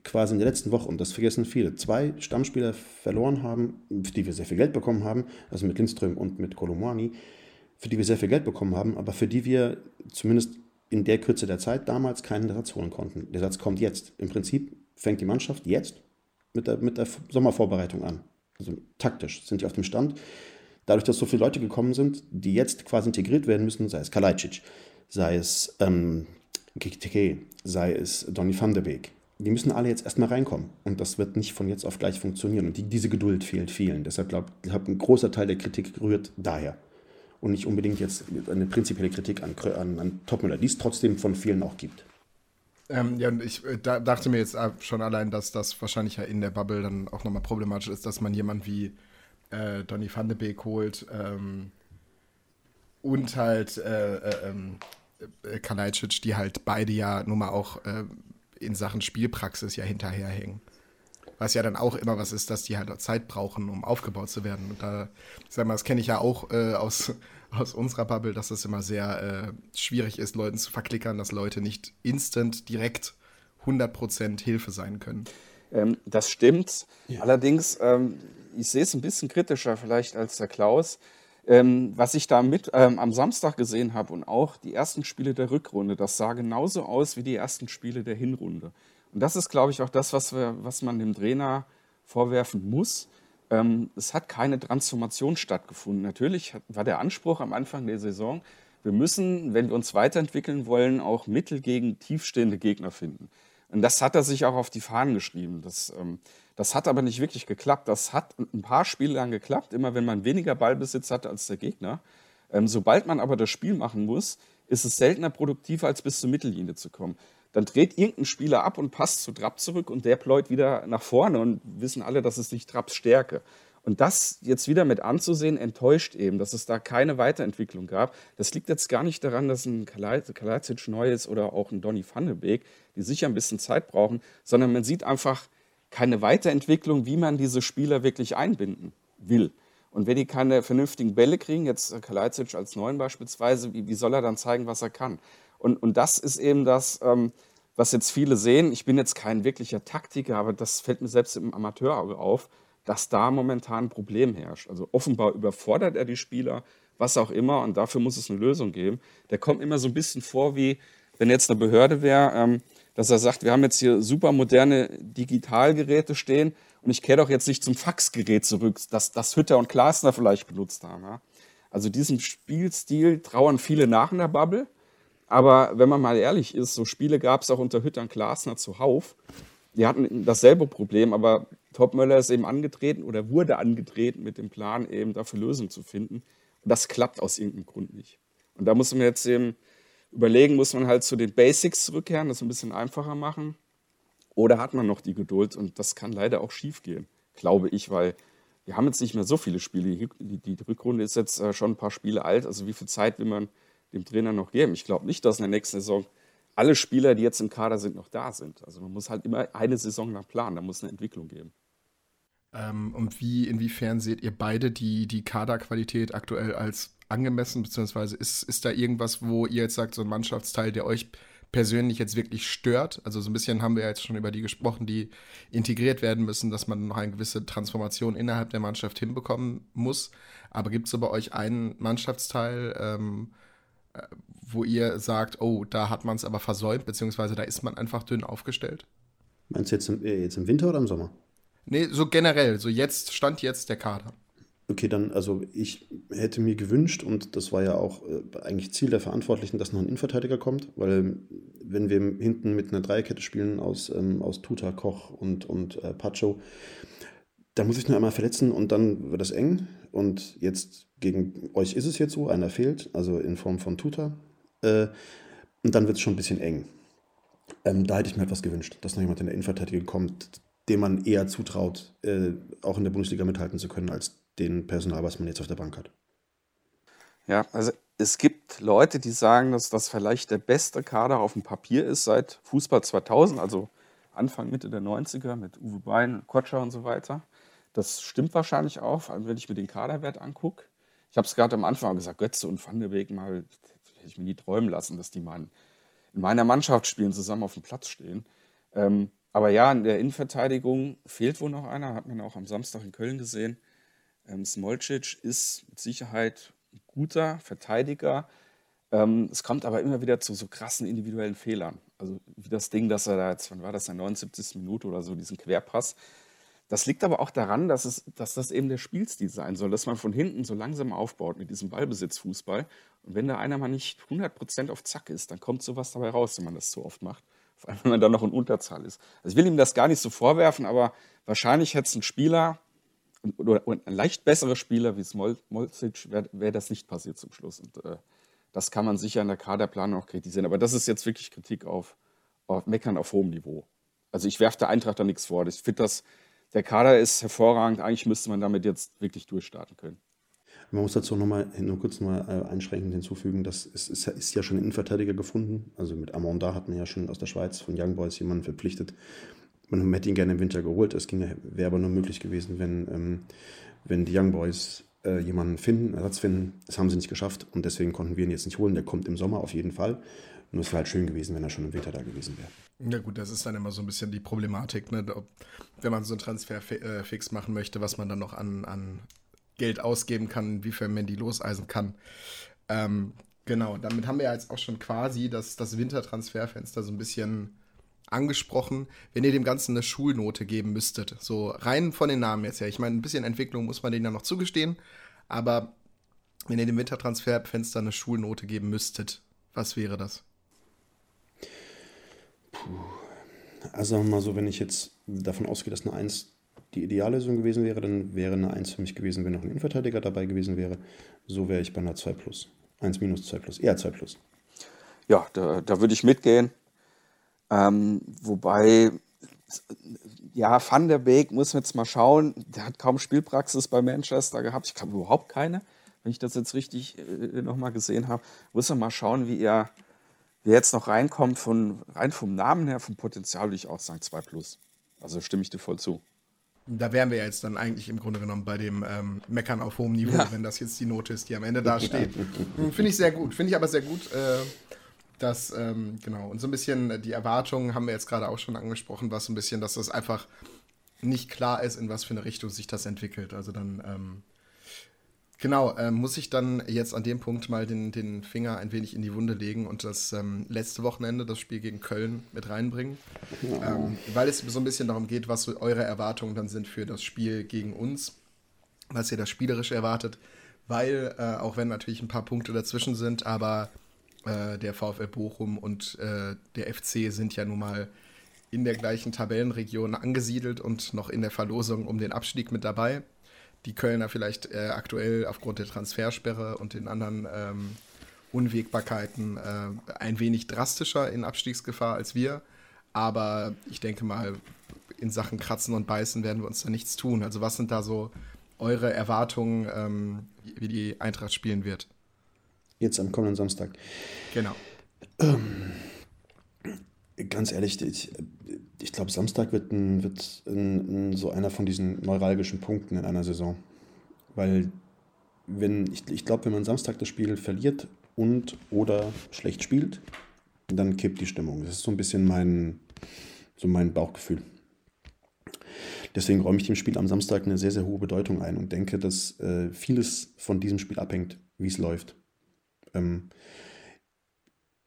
quasi in der letzten Woche, und das vergessen viele, zwei Stammspieler verloren haben, für die wir sehr viel Geld bekommen haben, also mit Lindström und mit Kolomwani, für die wir sehr viel Geld bekommen haben, aber für die wir zumindest in der Kürze der Zeit damals keinen Ersatz holen konnten. Der Satz kommt jetzt. Im Prinzip fängt die Mannschaft jetzt mit der, mit der Sommervorbereitung an. Also taktisch sind die auf dem Stand. Dadurch, dass so viele Leute gekommen sind, die jetzt quasi integriert werden müssen, sei es Kalajdzic, sei es ähm, Kikiteke, sei es Donny van der Beek. Die müssen alle jetzt erstmal reinkommen. Und das wird nicht von jetzt auf gleich funktionieren. Und die, diese Geduld fehlt vielen. Deshalb glaube ich, ein großer Teil der Kritik rührt daher. Und nicht unbedingt jetzt eine prinzipielle Kritik an, an, an Topmüller, die es trotzdem von vielen auch gibt. Ähm, ja, und ich äh, da, dachte mir jetzt schon allein, dass das wahrscheinlich ja in der Bubble dann auch nochmal problematisch ist, dass man jemand wie äh, Donny van de Beek holt ähm, und halt äh, äh ähm, äh, Kalajdzic, die halt beide ja nun mal auch äh, in Sachen Spielpraxis ja hinterherhängen. Was ja dann auch immer was ist, dass die halt Zeit brauchen, um aufgebaut zu werden. Und da, ich sag mal, das kenne ich ja auch äh, aus, *laughs* aus unserer Bubble, dass es immer sehr äh, schwierig ist, Leuten zu verklickern, dass Leute nicht instant direkt 100% Hilfe sein können. Ähm, das stimmt. Ja. Allerdings, ähm, ich sehe es ein bisschen kritischer vielleicht als der Klaus Ähm, was ich da mit ähm, am Samstag gesehen habe und auch die ersten Spiele der Rückrunde, das sah genauso aus wie die ersten Spiele der Hinrunde. Und das ist, glaube ich, auch das, was, wir, was man dem Trainer vorwerfen muss. Ähm, es hat keine Transformation stattgefunden. Natürlich war der Anspruch am Anfang der Saison, wir müssen, wenn wir uns weiterentwickeln wollen, auch Mittel gegen tiefstehende Gegner finden. Und das hat er sich auch auf die Fahnen geschrieben. Das, ähm, das hat aber nicht wirklich geklappt. Das hat ein paar Spiele lang geklappt, immer wenn man weniger Ballbesitz hatte als der Gegner. Ähm, sobald man aber das Spiel machen muss, ist es seltener produktiv, als bis zur Mittellinie zu kommen. Dann dreht irgendein Spieler ab und passt zu Trapp zurück und der pläut wieder nach vorne und wissen alle, das ist nicht Trapps Stärke. Und das jetzt wieder mit anzusehen, enttäuscht eben, dass es da keine Weiterentwicklung gab. Das liegt jetzt gar nicht daran, dass ein Kalajdzic neu ist oder auch ein Donny van de Beek, die sicher ein bisschen Zeit brauchen, sondern man sieht einfach keine Weiterentwicklung, wie man diese Spieler wirklich einbinden will. Und wenn die keine vernünftigen Bälle kriegen, jetzt Kalajdzic als Neuen beispielsweise, wie, wie, soll er dann zeigen, was er kann? Und, und das ist eben das, ähm, was jetzt viele sehen. Ich bin jetzt kein wirklicher Taktiker, aber das fällt mir selbst im Amateurauge auf dass da momentan ein Problem herrscht. Also offenbar überfordert er die Spieler, was auch immer, und dafür muss es eine Lösung geben. Der kommt immer so ein bisschen vor, wie wenn jetzt eine Behörde wäre, ähm, dass er sagt, wir haben jetzt hier super moderne Digitalgeräte stehen und ich kehre doch jetzt nicht zum Faxgerät zurück, das, das Hütter und Glasner vielleicht benutzt haben. Ja? Also diesem Spielstil trauern viele nach in der Bubble. Aber wenn man mal ehrlich ist, so Spiele gab es auch unter Hütter und Glasner zuhauf. Die hatten dasselbe Problem, aber Topmöller ist eben angetreten oder wurde angetreten mit dem Plan, eben dafür Lösungen zu finden. Und das klappt aus irgendeinem Grund nicht. Und da muss man jetzt eben überlegen, muss man halt zu den Basics zurückkehren, das ein bisschen einfacher machen. Oder hat man noch die Geduld? Und das kann leider auch schief gehen, glaube ich, weil wir haben jetzt nicht mehr so viele Spiele. Die, die Rückrunde ist jetzt äh, schon ein paar Spiele alt. Also wie viel Zeit will man dem Trainer noch geben? Ich glaube nicht, dass in der nächsten Saison alle Spieler, die jetzt im Kader sind, noch da sind. Also man muss halt immer eine Saison nach planen. Da muss eine Entwicklung geben. Ähm, und wie, inwiefern seht ihr beide die, die Kaderqualität aktuell als angemessen, beziehungsweise ist, ist da irgendwas, wo ihr jetzt sagt, so ein Mannschaftsteil, der euch persönlich jetzt wirklich stört? Also so ein bisschen haben wir jetzt schon über die gesprochen, die integriert werden müssen, dass man noch eine gewisse Transformation innerhalb der Mannschaft hinbekommen muss. Aber gibt es so bei euch einen Mannschaftsteil, ähm, äh, wo ihr sagt, oh, da hat man es aber versäumt, beziehungsweise da ist man einfach dünn aufgestellt? Meinst du jetzt im, äh, jetzt im Winter oder im Sommer? Nee, so generell, so jetzt, stand jetzt der Kader. Okay, dann, also ich hätte mir gewünscht, und das war ja auch äh, eigentlich Ziel der Verantwortlichen, dass noch ein Innenverteidiger kommt, weil wenn wir hinten mit einer Dreierkette spielen aus, ähm, aus Tuta, Koch und, und äh, Pacho, da muss ich nur einmal verletzen und dann wird das eng. Und jetzt gegen euch ist es jetzt so, einer fehlt, also in Form von Tuta. Äh, und dann wird es schon ein bisschen eng. Ähm, da hätte ich mir etwas gewünscht, dass noch jemand in der Innenverteidigung kommt, dem man eher zutraut, äh, auch in der Bundesliga mithalten zu können, als den Personal, was man jetzt auf der Bank hat. Ja, also es gibt Leute, die sagen, dass das vielleicht der beste Kader auf dem Papier ist seit Fußball 2000, also Anfang, Mitte der 90er mit Uwe Bein, Kotscher und so weiter. Das stimmt wahrscheinlich auch, vor allem wenn ich mir den Kaderwert angucke. Ich habe es gerade am Anfang gesagt, Götze und Van der Weg mal, hätte ich mir nie träumen lassen, dass die mal in meiner Mannschaft spielen, zusammen auf dem Platz stehen. Ähm, aber ja, in der Innenverteidigung fehlt wohl noch einer, hat man auch am Samstag in Köln gesehen. Ähm, Smolcic ist mit Sicherheit ein guter Verteidiger. Ähm, es kommt aber immer wieder zu so krassen individuellen Fehlern. Also wie das Ding, dass er da jetzt, wann war das, in der 79. Minute oder so, diesen Querpass. Das liegt aber auch daran, dass, es, dass das eben der Spielstil sein soll, dass man von hinten so langsam aufbaut mit diesem Ballbesitzfußball. Und wenn da einer mal nicht 100% auf Zack ist, dann kommt sowas dabei raus, wenn man das zu oft macht. Vor allem, wenn man dann noch in Unterzahl ist. Also ich will ihm das gar nicht so vorwerfen, aber wahrscheinlich hätte es ein Spieler oder ein leicht besserer Spieler wie Smolcic wäre wär das nicht passiert zum Schluss. Und äh, das kann man sicher in der Kaderplanung auch kritisieren. Aber das ist jetzt wirklich Kritik auf, auf Meckern auf hohem Niveau. Also ich werfe der Eintracht da nichts vor. Ich finde, der Kader ist hervorragend. Eigentlich müsste man damit jetzt wirklich durchstarten können. Man muss dazu noch mal, nur kurz mal äh, einschränkend hinzufügen, dass es, es ist ja schon ein Innenverteidiger gefunden. Also mit Amanda hat man ja schon aus der Schweiz von Young Boys jemanden verpflichtet. Man hätte ihn gerne im Winter geholt. Es wäre aber nur möglich gewesen, wenn, ähm, wenn die Young Boys äh, jemanden finden, Ersatz finden. Das haben sie nicht geschafft und deswegen konnten wir ihn jetzt nicht holen. Der kommt im Sommer auf jeden Fall. Nur es wäre halt schön gewesen, wenn er schon im Winter da gewesen wäre. Ja gut, das ist dann immer so ein bisschen die Problematik, ne? wenn man so einen Transfer äh, machen möchte, was man dann noch an, an Geld ausgeben kann, inwiefern man die loseisen kann. Ähm, genau, damit haben wir jetzt auch schon quasi das, das Wintertransferfenster so ein bisschen angesprochen, wenn ihr dem Ganzen eine Schulnote geben müsstet. So rein von den Namen jetzt her. Ich meine, ein bisschen Entwicklung muss man denen ja noch zugestehen, aber wenn ihr dem Wintertransferfenster eine Schulnote geben müsstet, was wäre das? Puh. Also sagen wir mal so, wenn ich jetzt davon ausgehe, dass eine 1 die Ideallösung gewesen wäre, dann wäre eine 1 für mich gewesen, wenn noch ein Innenverteidiger dabei gewesen wäre. So wäre ich bei einer 2 plus. 1 minus 2 plus. Eher 2 plus. Ja, da, da würde ich mitgehen. Ähm, wobei, ja, Van der Beek muss jetzt mal schauen. Der hat kaum Spielpraxis bei Manchester gehabt. Ich glaube überhaupt keine, wenn ich das jetzt richtig äh, nochmal gesehen habe. Muss man mal schauen, wie er, wie er jetzt noch reinkommt. Von, rein vom Namen her, vom Potenzial würde ich auch sagen 2 plus. Also stimme ich dir voll zu. Da wären wir jetzt dann eigentlich im Grunde genommen bei dem ähm, Meckern auf hohem Niveau, ja. wenn das jetzt die Note ist, die am Ende da steht. *laughs* Hm, finde ich sehr gut. Finde ich aber sehr gut. Äh, dass, ähm, genau, und so ein bisschen die Erwartungen haben wir jetzt gerade auch schon angesprochen, was so ein bisschen, dass das einfach nicht klar ist, in was für eine Richtung sich das entwickelt. Also dann, ähm, genau, äh, muss ich dann jetzt an dem Punkt mal den, den Finger ein wenig in die Wunde legen und das ähm, letzte Wochenende, das Spiel gegen Köln, mit reinbringen. Ähm, weil es so ein bisschen darum geht, was so eure Erwartungen dann sind für das Spiel gegen uns, was ihr das spielerisch erwartet. Weil, äh, auch wenn natürlich ein paar Punkte dazwischen sind, aber äh, der VfL Bochum und äh, der FC sind ja nun mal in der gleichen Tabellenregion angesiedelt und noch in der Verlosung um den Abstieg mit dabei. Die Kölner vielleicht äh, aktuell aufgrund der Transfersperre und den anderen ähm, Unwägbarkeiten äh, ein wenig drastischer in Abstiegsgefahr als wir. Aber ich denke mal, in Sachen Kratzen und Beißen werden wir uns da nichts tun. Also was sind da so eure Erwartungen, ähm, wie die Eintracht spielen wird? Jetzt am kommenden Samstag. Genau. Ähm, ganz ehrlich, ich, ich glaube, Samstag wird, ein, wird ein, ein, so einer von diesen neuralgischen Punkten in einer Saison. Weil, wenn, ich, ich glaube, wenn man Samstag das Spiel verliert und oder schlecht spielt, dann kippt die Stimmung. Das ist so ein bisschen mein, so mein Bauchgefühl. Deswegen räume ich dem Spiel am Samstag eine sehr, sehr hohe Bedeutung ein und denke, dass äh, vieles von diesem Spiel abhängt, wie es läuft. Ähm,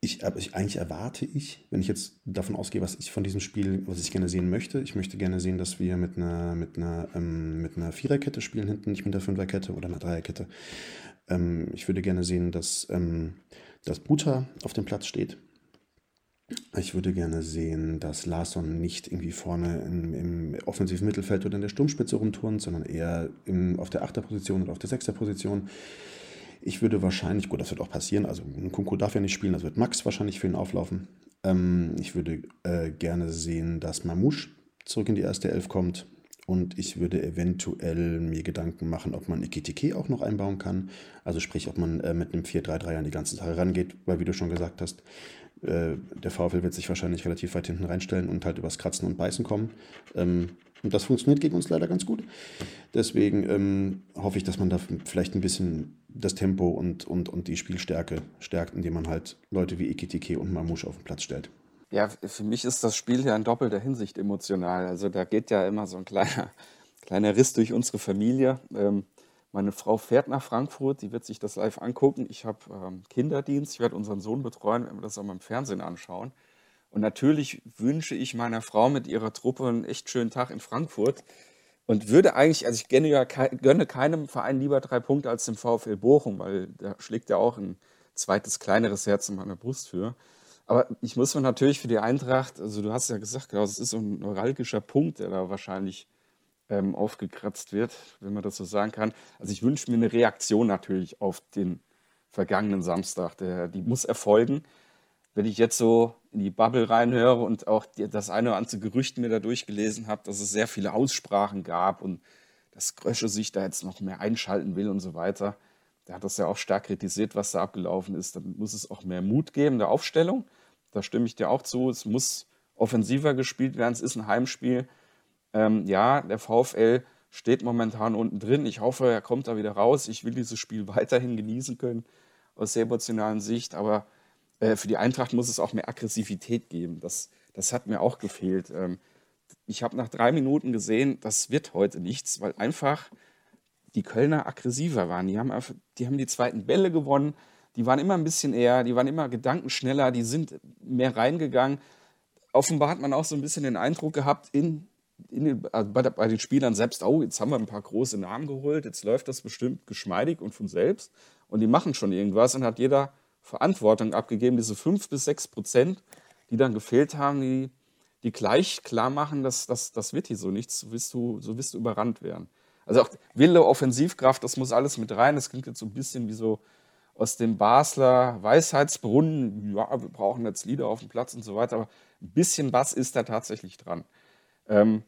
ich, ich, eigentlich erwarte ich, wenn ich jetzt davon ausgehe, was ich von diesem Spiel, was ich gerne sehen möchte, ich möchte gerne sehen, dass wir mit einer, mit einer, ähm, mit einer Viererkette spielen hinten, nicht mit einer Fünferkette oder einer Dreierkette. Ähm, ich würde gerne sehen, dass, ähm, dass Buta auf dem Platz steht. Ich würde gerne sehen, dass Larsson nicht irgendwie vorne im, im offensiven Mittelfeld oder in der Sturmspitze rumturnt, sondern eher im, auf der Achterposition oder auf der Sechsterposition. Position ich würde wahrscheinlich, gut, das wird auch passieren, also Kunku darf ja nicht spielen, das wird Max wahrscheinlich für ihn auflaufen. Ähm, ich würde äh, gerne sehen, dass Mamouche zurück in die erste Elf kommt. Und ich würde eventuell mir Gedanken machen, ob man Ikitike auch noch einbauen kann. Also sprich, ob man äh, mit einem 4-3-3 an die ganze Sache rangeht, weil wie du schon gesagt hast, äh, der VfL wird sich wahrscheinlich relativ weit hinten reinstellen und halt übers Kratzen und Beißen kommen. Ähm, und das funktioniert gegen uns leider ganz gut. Deswegen ähm, hoffe ich, dass man da vielleicht ein bisschen das Tempo und, und, und die Spielstärke stärkt, indem man halt Leute wie Ikitike und Mamouche auf den Platz stellt. Ja, für mich ist das Spiel ja in doppelter Hinsicht emotional. Also da geht ja immer so ein kleiner, kleiner Riss durch unsere Familie. Ähm, meine Frau fährt nach Frankfurt, die wird sich das live angucken. Ich habe ähm, Kinderdienst, ich werde unseren Sohn betreuen, wenn wir das auch mal im Fernsehen anschauen. Und natürlich wünsche ich meiner Frau mit ihrer Truppe einen echt schönen Tag in Frankfurt und würde eigentlich, also ich gönne, ja, gönne keinem Verein lieber drei Punkte als dem VfL Bochum, weil da schlägt ja auch ein zweites, kleineres Herz in meiner Brust für. Aber ich muss mir natürlich für die Eintracht, also du hast ja gesagt, Klaus, es ist so ein neuralgischer Punkt, der da wahrscheinlich ähm, aufgekratzt wird, wenn man das so sagen kann. Also ich wünsche mir eine Reaktion natürlich auf den vergangenen Samstag. Der, die muss erfolgen wenn ich jetzt so in die Bubble reinhöre und auch das eine oder andere Gerücht mir da durchgelesen habe, dass es sehr viele Aussprachen gab und dass Grösche sich da jetzt noch mehr einschalten will und so weiter. Der hat das ja auch stark kritisiert, was da abgelaufen ist. Dann muss es auch mehr Mut geben der Aufstellung. Da stimme ich dir auch zu. Es muss offensiver gespielt werden. Es ist ein Heimspiel. Ähm, ja, der VfL steht momentan unten drin. Ich hoffe, er kommt da wieder raus. Ich will dieses Spiel *laughs* weiterhin genießen können aus der emotionalen Sicht. Aber äh, für die Eintracht muss es auch mehr Aggressivität geben. Das, das hat mir auch gefehlt. Ähm, ich habe nach drei Minuten gesehen, das wird heute nichts, weil einfach die Kölner aggressiver waren. Die haben, die haben die zweiten Bälle gewonnen, die waren immer ein bisschen eher, die waren immer gedankenschneller, die sind mehr reingegangen. Offenbar hat man auch so ein bisschen den Eindruck gehabt, in, in, also bei, bei, den Spielern selbst, oh, jetzt haben wir ein paar große Namen geholt, jetzt läuft das bestimmt geschmeidig und von selbst und die machen schon irgendwas und hat jeder Verantwortung abgegeben, diese fünf bis sechs Prozent, die dann gefehlt haben, die, die gleich klar machen, dass das, das wird hier so nichts, so wirst, du, so du überrannt werden. Also auch Wille, Offensivkraft, das muss alles mit rein. Das klingt jetzt so ein bisschen wie so aus dem Basler Weisheitsbrunnen. Ja, wir brauchen jetzt Lieder auf dem Platz und so weiter. Aber ein bisschen was ist da tatsächlich dran. Ähm,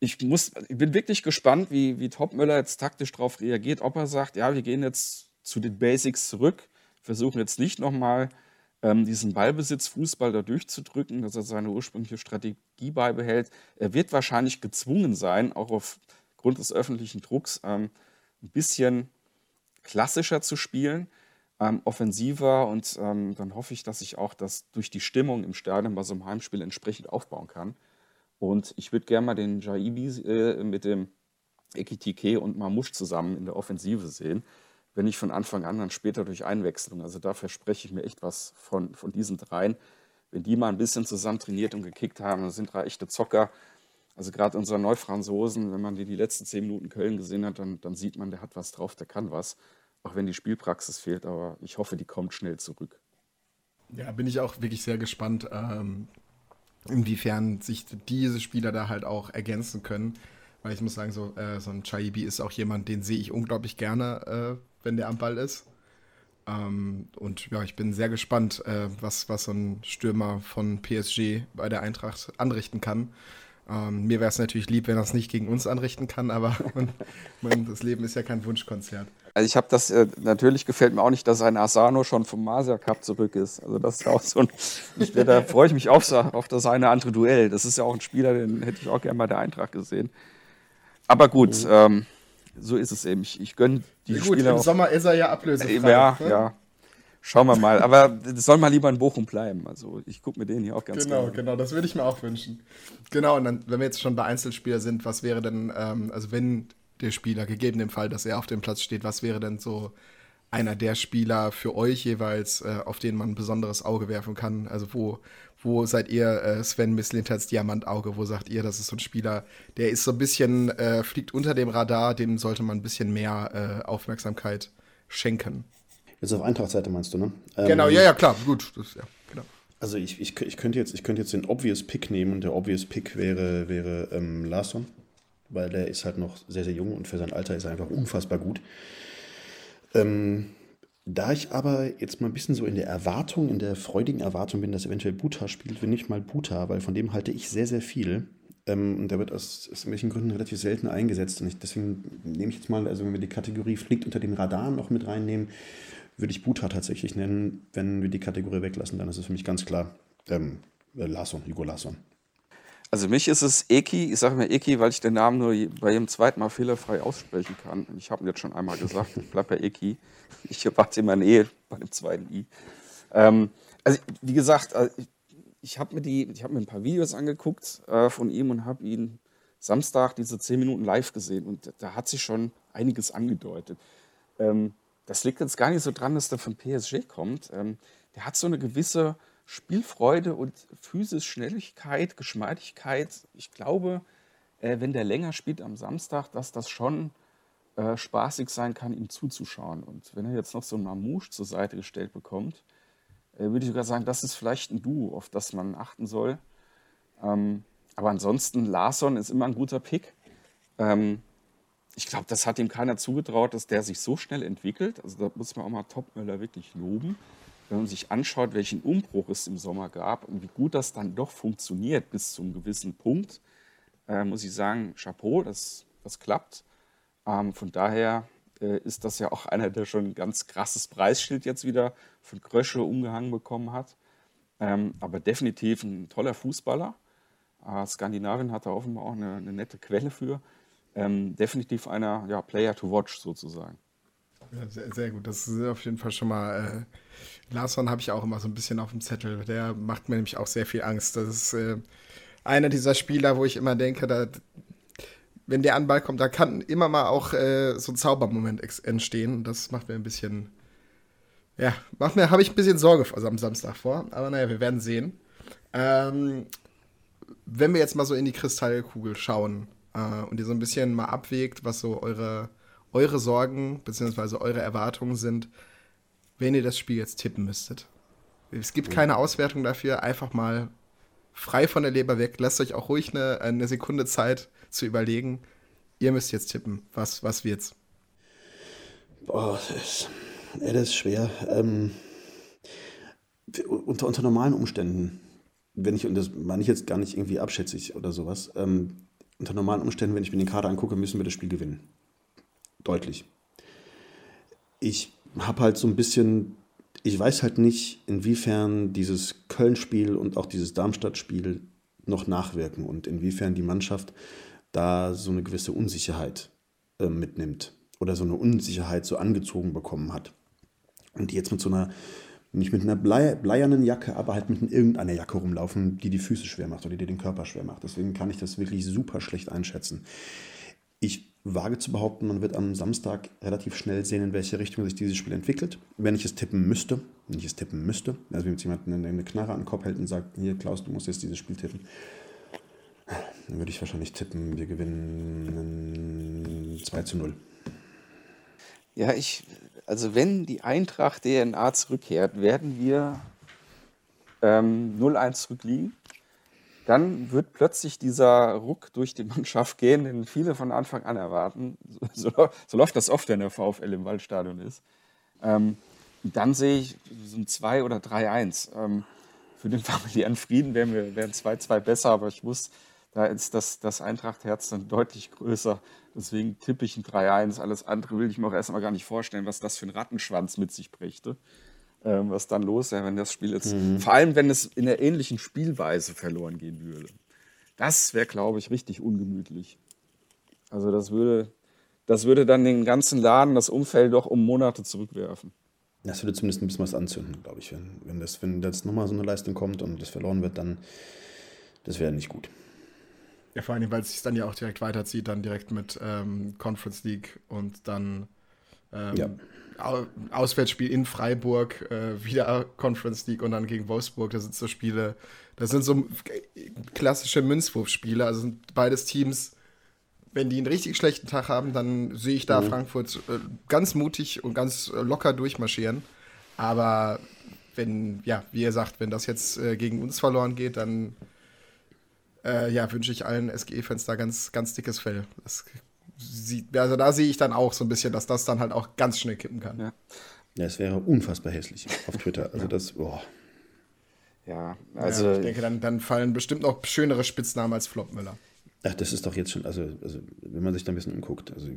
ich, muss, ich bin wirklich gespannt, wie, wie Topmöller jetzt taktisch darauf reagiert. Ob er sagt, ja, wir gehen jetzt zu den Basics zurück, versuchen jetzt nicht nochmal ähm, diesen Ballbesitz-Fußball da durchzudrücken, dass er seine ursprüngliche Strategie beibehält. Er wird wahrscheinlich gezwungen sein, auch auf aufgrund des öffentlichen Drucks ähm, ein bisschen klassischer zu spielen, ähm, offensiver und ähm, dann hoffe ich, dass ich auch das durch die Stimmung im Stadion bei so einem Heimspiel entsprechend aufbauen kann. Und ich würde gerne mal den Jaibi äh, mit dem Ekitike und Mamouche zusammen in der Offensive sehen, wenn nicht von Anfang an, dann später durch Einwechslung. Also da verspreche ich mir echt was von, von diesen dreien. Wenn die mal ein bisschen zusammen trainiert und gekickt haben, dann sind drei echte Zocker. Also gerade unser Neufranzosen, wenn man die, die letzten zehn Minuten Köln gesehen hat, dann, dann sieht man, der hat was drauf, der kann was. Auch wenn die Spielpraxis fehlt, aber ich hoffe, die kommt schnell zurück. Ja, bin ich auch wirklich sehr gespannt, ähm, inwiefern sich diese Spieler da halt auch ergänzen können. Weil ich muss sagen, so, äh, so ein Chaibi ist auch jemand, den sehe ich unglaublich gerne, äh, wenn der am Ball ist. Ähm, und ja, ich bin sehr gespannt, äh, was, was so ein Stürmer von PSG bei der Eintracht anrichten kann. Ähm, mir wäre es natürlich lieb, wenn er es nicht gegen uns anrichten kann, aber *laughs* man, das Leben ist ja kein Wunschkonzert. Also ich habe das, äh, natürlich gefällt mir auch nicht, dass ein Asano schon vom Masia Cup zurück ist. Also das ist auch so ein, ich, da freue ich mich auf, auf das eine andere Duell. Das ist ja auch ein Spieler, den hätte ich auch gerne bei der Eintracht gesehen. Aber gut, mhm. ähm, so ist es eben. Ich, ich gönne die ja, gut, Spieler. Im auch. Sommer ist er ja ablösefrei. Ja, ne? ja. Schauen wir mal. Aber das soll mal lieber in Bochum bleiben. Also ich gucke mir den hier auch ganz Genau, gerne. genau, das würde ich mir auch wünschen. Genau, und dann, wenn wir jetzt schon bei Einzelspieler sind, was wäre denn, ähm, also wenn der Spieler, gegeben dem Fall, dass er auf dem Platz steht, was wäre denn so einer der Spieler für euch jeweils, äh, auf den man ein besonderes Auge werfen kann? Also wo, wo seid ihr äh, Sven Mislintats Diamantauge? Wo sagt ihr, das ist so ein Spieler, der ist so ein bisschen, äh, fliegt unter dem Radar, dem sollte man ein bisschen mehr äh, Aufmerksamkeit schenken? Jetzt auf Eintracht-Seite meinst du, ne? Genau, ähm, ja, ja, klar, gut. Das, ja, genau. Also ich, ich, ich, könnte jetzt, ich könnte jetzt den Obvious Pick nehmen und der Obvious Pick wäre, wäre ähm, Larsson, weil der ist halt noch sehr, sehr jung und für sein Alter ist er einfach unfassbar gut. Ähm, da ich aber jetzt mal ein bisschen so in der Erwartung, in der freudigen Erwartung bin, dass eventuell Buta spielt, will nicht mal Buta, weil von dem halte ich sehr, sehr viel. Ähm, und der wird aus, aus irgendwelchen Gründen relativ selten eingesetzt. Und ich, deswegen nehme ich jetzt mal, also wenn wir die Kategorie fliegt unter den Radaren noch mit reinnehmen, würde ich Buta tatsächlich nennen. Wenn wir die Kategorie weglassen, dann ist es für mich ganz klar ähm, äh, Larsson, Hugo Larsson. Also mich ist es Eki, ich sage mir Eki, weil ich den Namen nur bei jedem zweiten Mal fehlerfrei aussprechen kann. Ich habe ihn jetzt schon einmal gesagt, ich bleibe bei Eki. Ich erwarte immer Nähe bei dem zweiten I. Ähm, also wie gesagt, äh, ich, habe mir, hab mir ein paar Videos angeguckt äh, von ihm und habe ihn Samstag diese zehn Minuten live gesehen und da hat sich schon einiges angedeutet. Ähm, das liegt jetzt gar nicht so dran, dass der von PSG kommt. Ähm, der hat so eine gewisse Spielfreude und physisch Schnelligkeit, Geschmeidigkeit. Ich glaube, äh, wenn der länger spielt am Samstag, dass das schon äh, spaßig sein kann, ihm zuzuschauen. Und wenn er jetzt noch so einen Mamouche zur Seite gestellt bekommt, äh, würde ich sogar sagen, das ist vielleicht ein Duo, auf das man achten soll. Ähm, aber ansonsten, Larsson ist immer ein guter Pick. Ähm, ich glaube, das hat ihm keiner zugetraut, dass der sich so schnell entwickelt. Also da muss man auch mal Topmöller wirklich loben. Wenn man sich anschaut, welchen Umbruch es im Sommer gab und wie gut das dann doch funktioniert bis zu einem gewissen Punkt, äh, muss ich sagen, Chapeau, das, das klappt. Ähm, von daher äh, ist das ja auch einer, der schon ein ganz krasses Preisschild jetzt wieder von Krösche umgehangen bekommen hat. Ähm, aber definitiv ein toller Fußballer. Äh, Skandinavien hat da offenbar auch eine, eine nette Quelle für ähm, definitiv einer ja, Player to watch sozusagen. Ja, sehr, sehr, gut. Das ist auf jeden Fall schon mal. Larsson habe ich auch immer so ein bisschen auf dem Zettel. Der macht mir nämlich auch sehr viel Angst. Das ist äh, einer dieser Spieler, wo ich immer denke, da, wenn der an Ball kommt, da kann immer mal auch äh, so ein Zaubermoment entstehen. Das macht mir ein bisschen, ja, macht mir, habe ich ein bisschen Sorge also am Samstag vor. Aber naja, wir werden sehen. Ähm, wenn wir jetzt mal so in die Kristallkugel schauen äh, und ihr so ein bisschen mal abwägt, was so eure, eure Sorgen bzw. eure Erwartungen sind, wenn ihr das Spiel jetzt tippen müsstet. Es gibt keine Auswertung dafür, einfach mal frei von der Leber weg. Lasst euch auch ruhig eine, eine Sekunde Zeit zu überlegen. Ihr müsst jetzt tippen. Was, was wird's? Boah, das ist, das ist schwer. Ähm, unter, unter normalen Umständen, wenn ich, und das meine ich jetzt gar nicht irgendwie abschätzig oder sowas, ähm, unter normalen Umständen, wenn ich mir den Kader angucke, müssen wir das Spiel gewinnen. Deutlich. Ich habe halt so ein bisschen ich weiß halt nicht, inwiefern dieses Köln-Spiel und auch dieses Darmstadt-Spiel noch nachwirken und inwiefern die Mannschaft da so eine gewisse Unsicherheit äh, mitnimmt oder so eine Unsicherheit so angezogen bekommen hat. Und die jetzt mit so einer, nicht mit einer blei bleiernen Jacke, aber halt mit irgendeiner Jacke rumlaufen, die die Füße schwer macht oder die den Körper schwer macht. Deswegen kann ich das wirklich super schlecht einschätzen. Ich wage zu behaupten, man wird am Samstag relativ schnell sehen, in welche Richtung sich dieses Spiel entwickelt. Wenn ich es tippen müsste, wenn ich es tippen müsste, also wenn jetzt jemand eine, Knarre an den Kopf hält und sagt, hier Klaus, du musst jetzt dieses Spiel tippen, dann würde ich wahrscheinlich tippen, wir gewinnen 2 zu 0. Ja, ich, also wenn die Eintracht DNA zurückkehrt, werden wir ähm, 0-1 zurückliegen dann wird plötzlich dieser Ruck durch die *laughs* Mannschaft gehen, den viele von Anfang an erwarten. So, so, so läuft das oft, wenn der VfL im Waldstadion ist. Ähm, dann sehe ich so ein 2 oder 3-1. Ähm, für den *laughs* familiären Frieden wären wir wären 2-2 besser, aber ich muss, da ist das, das Eintracht-Herz dann deutlich größer. Deswegen tippe ich ein 3-1. Alles andere will ich mir auch erstmal gar nicht vorstellen, was das für ein Rattenschwanz mit sich brächte ähm, was dann los wäre, wenn das Spiel jetzt, mhm. vor allem wenn es in der ähnlichen Spielweise verloren gehen würde. Das wäre, glaube ich, richtig ungemütlich. Also das würde, das würde dann den ganzen Laden, das Umfeld doch um Monate zurückwerfen. Das würde zumindest ein bisschen was anzünden, glaube ich. Wenn, wenn das, wenn jetzt nochmal so eine Leistung kommt und das verloren wird, dann das wäre nicht gut. Ja, vor allem, weil es sich dann ja auch direkt weiterzieht, dann direkt mit ähm, Conference League und dann ähm, ja. Auswärtsspiel in Freiburg, äh, wieder Conference League und dann gegen Wolfsburg. Das sind so Spiele, das sind so klassische Münzwurfspiele. Also sind beides Teams, wenn die einen richtig schlechten Tag haben, dann sehe ich da mhm. Frankfurt äh, ganz mutig und ganz äh, locker durchmarschieren. Aber wenn, ja, wie ihr sagt, wenn das jetzt äh, gegen uns verloren geht, dann äh, ja, wünsche ich allen SGE-Fans da ganz, ganz dickes Fell. Das sieht, also da sehe ich dann auch so ein bisschen, dass das dann halt auch ganz schnell kippen kann. Ja, ja es wäre unfassbar hässlich auf Twitter. Also das, boah. Ja, also. Ja, ich denke, dann, dann fallen bestimmt noch schönere Spitznamen als Flopmüller. Ach, das ist doch jetzt schon, also, also wenn man sich da ein bisschen umguckt, also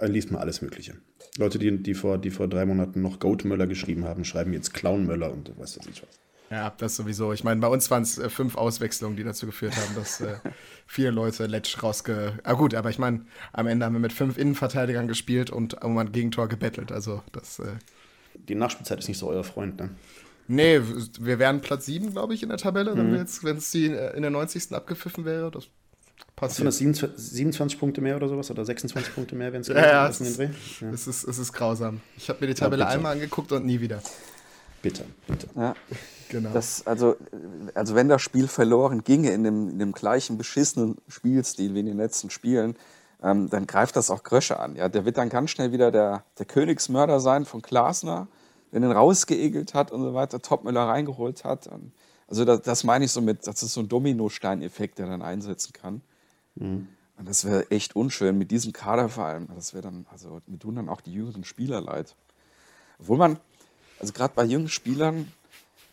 liest mal alles Mögliche. Leute, die, die, vor, die vor drei Monaten noch Goatmöller geschrieben haben, schreiben jetzt Clownmöller und was weiß ich was. Ja, das sowieso. Ich meine, bei uns waren es äh, fünf Auswechslungen, die dazu geführt haben, dass äh, *laughs* viele Leute Letsch rausge. Ah, gut, aber ich meine, am Ende haben wir mit fünf Innenverteidigern gespielt und um ein Gegentor gebettelt. Also, das. Äh die Nachspielzeit ist nicht so euer Freund, ne? Nee, wir wären Platz sieben, glaube ich, in der Tabelle, mhm. wenn es die äh, in der 90. abgepfiffen wäre. Das passiert. das 27, 27 Punkte mehr oder sowas oder 26 Punkte mehr, wenn es *laughs* ja, ja, es, ist, *laughs* ja. es, ist, es ist grausam. Ich habe mir die Tabelle ja, einmal angeguckt und nie wieder. Bitte, bitte. Ja. Genau. Das, also, also wenn das Spiel verloren ginge in dem, in dem gleichen beschissenen Spielstil wie in den letzten Spielen, ähm, dann greift das auch Grösche an. Ja? Der wird dann ganz schnell wieder der, der Königsmörder sein von Glasner, der den rausgeegelt hat und so weiter, Topmüller reingeholt hat. Und, also das, das, meine ich so mit, das ist so ein Dominosteineffekt, der dann einsetzen kann. Mhm. Und das wäre echt unschön mit diesem Kader vor allem. Das wäre dann, also mir tun dann auch die jüngeren Spieler leid. Obwohl man, also gerade bei jungen Spielern,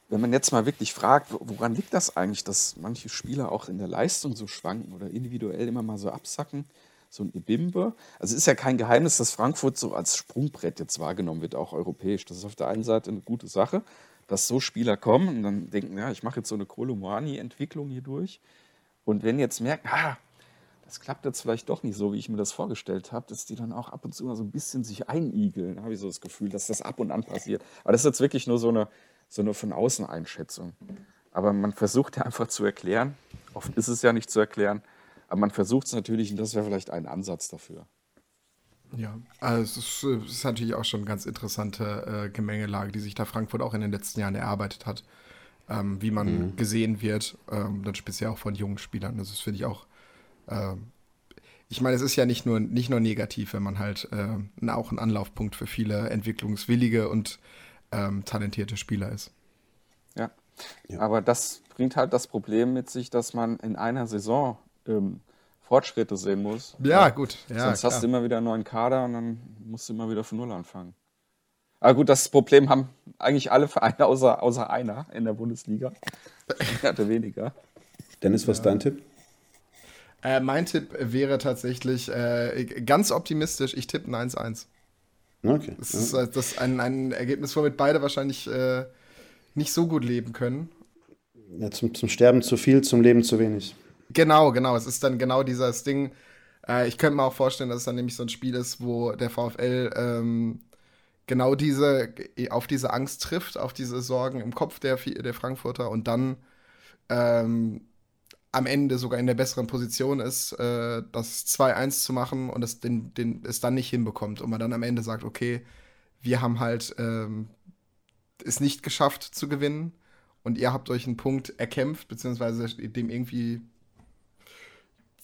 wenn man jetzt mal wirklich fragt, woran liegt das eigentlich, dass manche Spieler auch in der Leistung so schwanken oder individuell immer mal so absacken? So ein Ibimbe. Also es ist ja kein Geheimnis, dass Frankfurt so als Sprungbrett jetzt wahrgenommen wird, auch europäisch. Das ist auf der einen Seite eine gute Sache, dass so Spieler kommen und dann denken, ja, ich mache jetzt so eine Kolomoani-Entwicklung hier durch. Und wenn jetzt merken, ah, das klappt jetzt vielleicht doch nicht so, wie ich mir das vorgestellt habe, dass die dann auch ab und zu mal so ein bisschen sich einigeln. Habe ich so das Gefühl, dass das ab und an passiert. Aber das ist jetzt wirklich nur so eine, so eine von außen Einschätzung. Aber man versucht ja einfach zu erklären, oft ist es ja nicht zu erklären, Aber man versucht es natürlich und das wäre vielleicht ein Ansatz dafür. Ja, also es ist, ist natürlich auch schon eine ganz interessante äh, Gemengelage, die sich da Frankfurt auch in den letzten Jahren erarbeitet hat, ähm, wie man mhm. gesehen wird, ähm, dann speziell auch von jungen Spielern. Das ist, finde ich, auch äh, ich meine, es ist ja nicht nur, nicht nur negativ, wenn man halt äh, auch ein Anlaufpunkt für viele entwicklungswillige und ähm, talentierte Spieler ist. Ja. ja. aber das bringt halt das Problem mit sich, dass man in einer Saison ähm, Fortschritte sehen muss. Ja, ja. gut. Ja, Sonst klar. hast du immer wieder einen neuen Kader und dann musst du immer wieder von Null anfangen. Aber gut, das Problem haben eigentlich alle Vereine außer, außer einer in der Bundesliga. Ich hatte weniger. Dennis, was ist dein Tipp? Äh, mein Tipp wäre tatsächlich äh, ganz optimistisch. Ich tippe ein 1-1. Okay. Das ist, ja. das ist ein, ein Ergebnis, womit beide wahrscheinlich äh, nicht so gut leben können. Ja, zum, zum Sterben zu viel, zum Leben zu wenig. Genau, genau. Es ist dann genau dieses Ding. Äh, ich könnte mir auch vorstellen, dass es dann nämlich so ein Spiel ist, wo der VfL ähm, genau diese, auf diese Angst trifft, auf diese Sorgen im Kopf der, der Frankfurter und dann ähm, am Ende sogar in der besseren Position ist, äh, das 2-1 zu machen und es, den, den, es dann nicht hinbekommt und man dann am Ende sagt, okay, wir haben halt ähm, es nicht geschafft zu gewinnen und ihr habt euch einen Punkt erkämpft, beziehungsweise dem irgendwie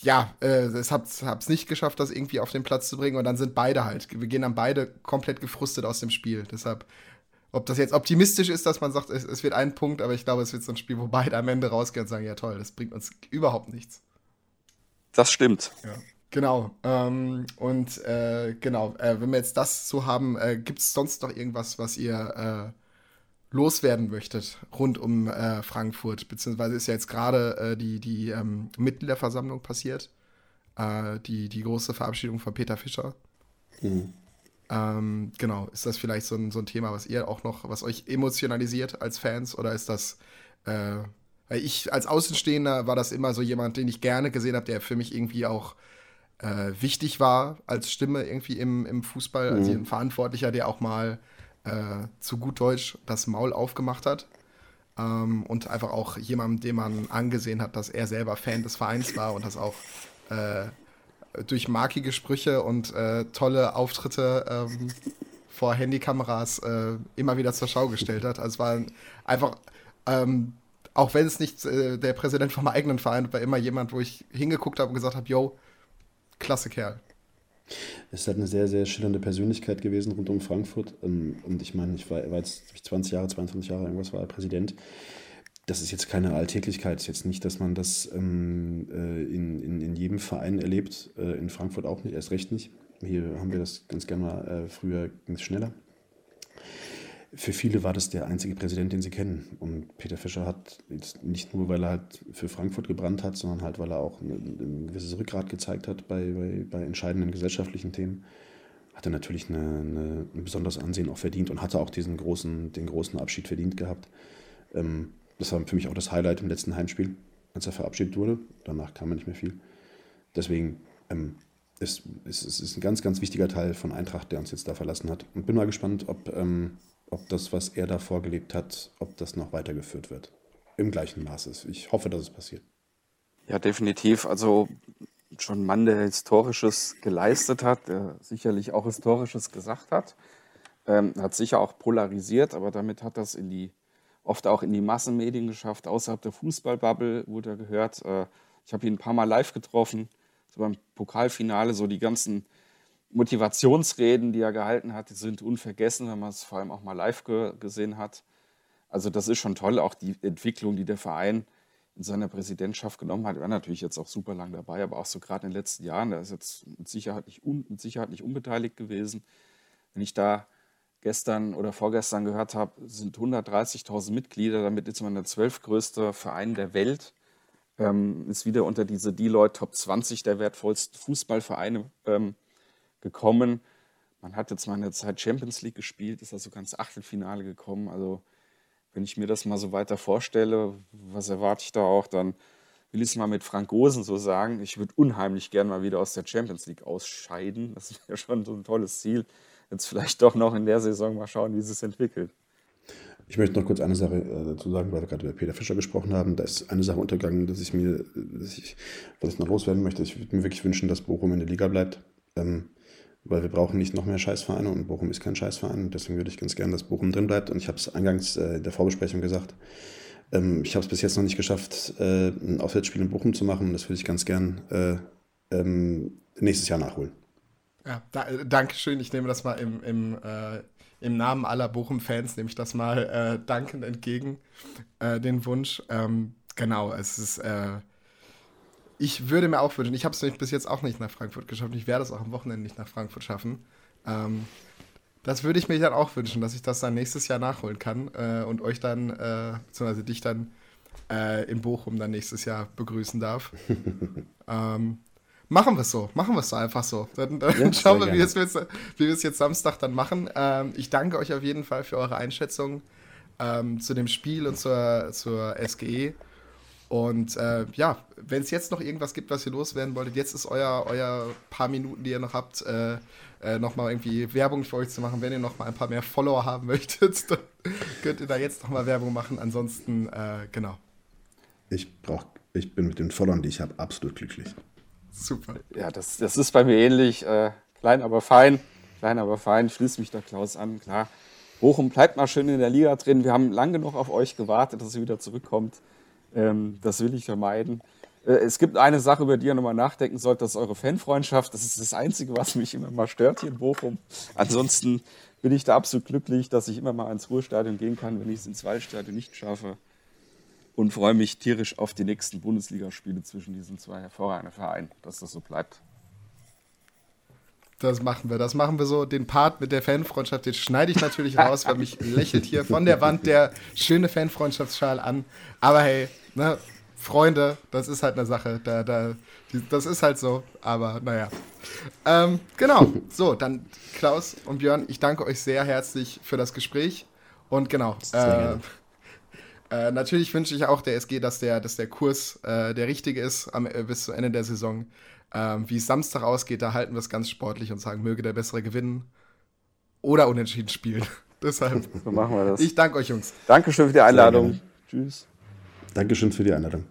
ja, äh, es hat es nicht geschafft, das irgendwie auf den Platz zu bringen und dann sind beide halt, wir gehen dann beide komplett gefrustet aus dem Spiel. Deshalb ob das jetzt optimistisch ist, dass man sagt, es, es, wird ein Punkt, aber ich glaube, es wird so ein Spiel, wo beide am Ende rausgehen und sagen, ja toll, das bringt uns überhaupt nichts. Das stimmt. Ja. Genau. Ähm, und äh, genau, äh, wenn wir jetzt das so haben, äh, gibt es sonst noch irgendwas, was ihr äh, loswerden möchtet rund um äh, Frankfurt? Beziehungsweise ist ja jetzt gerade äh, die, die ähm, Mitgliederversammlung passiert. die, die große Verabschiedung von Peter Fischer. Mhm. Ähm, genau, ist das vielleicht so ein, so ein Thema, was ihr auch noch, was euch emotionalisiert als Fans oder ist das, äh, ich als Außenstehender war das immer so jemand, den ich gerne gesehen habe, der für mich irgendwie auch äh, wichtig war als Stimme irgendwie im, im Fußball, mhm. also ein Verantwortlicher, der auch mal äh, zu gut Deutsch das Maul aufgemacht hat. Ähm, und einfach auch jemandem, dem man angesehen hat, dass er selber Fan des Vereins war und das auch äh, durch markige Sprüche und äh, tolle Auftritte ähm, vor Handykameras äh, immer wieder zur Schau gestellt hat. Also es war einfach, ähm, auch wenn es nicht äh, der Präsident vom eigenen Verein war, immer jemand, wo ich hingeguckt habe und gesagt habe, yo, klasse Kerl. Es ist halt eine sehr, sehr schillernde Persönlichkeit gewesen rund um Frankfurt. Ähm, und ich meine, ich war, war jetzt 20 Jahre, 22 Jahre, irgendwas war er Präsident das ist jetzt keine Alltäglichkeit. Ist jetzt nicht, dass man das ähm, äh, in, in, in jedem Verein erlebt, äh, in Frankfurt auch nicht, erst recht nicht. Hier haben wir das ganz gerne mal, äh, früher ging es schneller. Für viele war das der einzige Präsident, den sie kennen. Und Peter Fischer hat jetzt nicht nur, weil er halt für Frankfurt gebrannt hat, sondern halt, weil er auch ein, ein gewisses Rückgrat gezeigt hat bei, bei, bei entscheidenden gesellschaftlichen Themen hat er natürlich eine, eine, ein besonderes Ansehen auch verdient und hatte auch diesen großen, den großen Abschied verdient gehabt. Ähm, das war für mich auch das Highlight im letzten Heimspiel, als er verabschiedet wurde. Danach kam er nicht mehr viel. Deswegen ähm, ist es ist, ist ein ganz, ganz wichtiger Teil von Eintracht, der uns jetzt da verlassen hat. Und bin mal gespannt, ob, ähm, ob das, was er da vorgelebt hat, ob das noch weitergeführt wird. Im gleichen Maße. Ich hoffe, dass es passiert. Ja, definitiv. Also schon ein Mann, der Historisches geleistet hat, der sicherlich auch Historisches gesagt hat. Ähm, hat sicher auch polarisiert, aber damit hat das in die oft auch in die Massenmedien geschafft, außerhalb der Fußballbubble wurde er gehört. Äh, ich habe ihn ein paar Mal live getroffen, so beim Pokalfinale, so die ganzen Motivationsreden, die er gehalten hat, die sind unvergessen, wenn man es vor allem auch mal live ge gesehen hat. Also das ist schon toll, auch die Entwicklung, die der Verein in seiner Präsidentschaft genommen hat. Er war natürlich jetzt auch super lang dabei, aber auch so gerade in den letzten Jahren, da ist jetzt mit Sicherheit nicht, mit Sicherheit nicht unbeteiligt gewesen. Wenn ich da gestern oder vorgestern gehört habe, sind 130.000 Mitglieder. Damit ist man der zwölfgrößte Verein der Welt. Ähm, ist wieder unter diese Deloitte Top 20 der wertvollsten Fußballvereine ähm, gekommen. Man hat jetzt mal eine Zeit Champions League gespielt, ist also ganz Achtelfinale gekommen. Also wenn ich mir das mal so weiter vorstelle, was erwarte ich da auch, dann will ich es mal mit Frank Gosen so sagen. Ich würde unheimlich gern mal wieder aus der Champions League ausscheiden. Das *laughs* wäre schon so ein tolles Ziel jetzt vielleicht doch noch in der Saison mal schauen, wie es sich entwickelt. Ich möchte noch kurz eine Sache äh, dazu sagen, weil wir gerade über Peter Fischer gesprochen haben. Da ist eine Sache untergegangen, dass ich mir, dass ich, was ich noch loswerden möchte. Ich würde mir wirklich wünschen, dass Bochum in der Liga bleibt. Ähm, weil wir brauchen nicht noch mehr Scheißvereine und Bochum ist kein Scheißverein. Deswegen würde ich ganz gerne, dass Bochum drin bleibt. Und ich habe es eingangs äh, in der Vorbesprechung gesagt. Ähm, ich habe es bis jetzt noch nicht geschafft, äh, ein Auswärtsspiel in Bochum zu machen. Das würde ich ganz gern äh, ähm, nächstes Jahr nachholen. Ja, da, danke schön. Ich nehme das mal im, im, äh, im Namen aller Bochum-Fans, nehme ich das mal äh, dankend entgegen, äh, den Wunsch. Ähm, genau, es ist, äh, ich würde mir auch wünschen, ich habe es bis jetzt auch nicht nach Frankfurt geschafft, ich werde es auch am Wochenende nicht nach Frankfurt schaffen. Ähm, das würde ich mir dann auch wünschen, dass ich das dann nächstes Jahr nachholen kann äh, und euch dann, äh, beziehungsweise dich dann in Bochum dann nächstes Jahr begrüßen darf. *laughs* ähm, Machen wir es so, machen wir es so einfach so. Dann, dann ja, *laughs* schauen wir, wie wir, es jetzt, wie jetzt Samstag dann machen. Ähm, ich danke euch auf jeden Fall für eure Einschätzung ähm, zu dem Spiel und zur, zur SGE. Und äh, ja, wenn es jetzt noch irgendwas gibt, was ihr loswerden wolltet, jetzt ist euer, euer paar Minuten, die ihr noch habt, äh, äh, nochmal irgendwie Werbung für euch zu machen. Wenn ihr noch mal ein paar mehr Follower haben *laughs* möchtet, dann könnt ihr da jetzt nochmal Werbung machen. Ansonsten, äh, genau. Ich, brauch, ich bin mit den Followern, die ich habe, absolut glücklich. Super. Ja, das, das ist bei mir ähnlich. Äh, klein, aber fein. Klein, aber fein. Schließt mich da Klaus an, klar. Bochum bleibt mal schön in der Liga drin. Wir haben lange genug auf euch gewartet, dass ihr wieder zurückkommt. Ähm, das will ich vermeiden. Äh, es gibt eine Sache, über die ihr nochmal nachdenken sollt, das ist eure Fanfreundschaft. Das ist das Einzige, was mich immer mal stört hier in Bochum. Ansonsten bin ich da absolut glücklich, dass ich immer mal ins Ruhestadion gehen kann, wenn ich es ins Waldstadion nicht schaffe und freue mich tierisch auf die nächsten Bundesligaspiele zwischen diesen zwei hervorragenden Vereinen, dass das so bleibt. Das machen wir, das machen wir so. Den Part mit der Fanfreundschaft, den schneide ich natürlich raus, weil mich lächelt hier von der Wand der schöne Fanfreundschaftsschal an. Aber hey, ne, Freunde, das ist halt eine Sache. Da, da, das ist halt so. Aber naja. Ähm, genau. So, dann Klaus und Björn, ich danke euch sehr herzlich für das Gespräch. Und genau. Äh, äh, natürlich wünsche ich auch der SG, dass der, dass der Kurs äh, der richtige ist am, äh, bis zu Ende der Saison. Ähm, wie es Samstag ausgeht, da halten wir es ganz sportlich und sagen, möge der Bessere gewinnen oder unentschieden spielen. *laughs* Deshalb. So machen wir das. Ich danke euch, Jungs. Dankeschön für die Einladung. Tschüss. Dankeschön für die Einladung.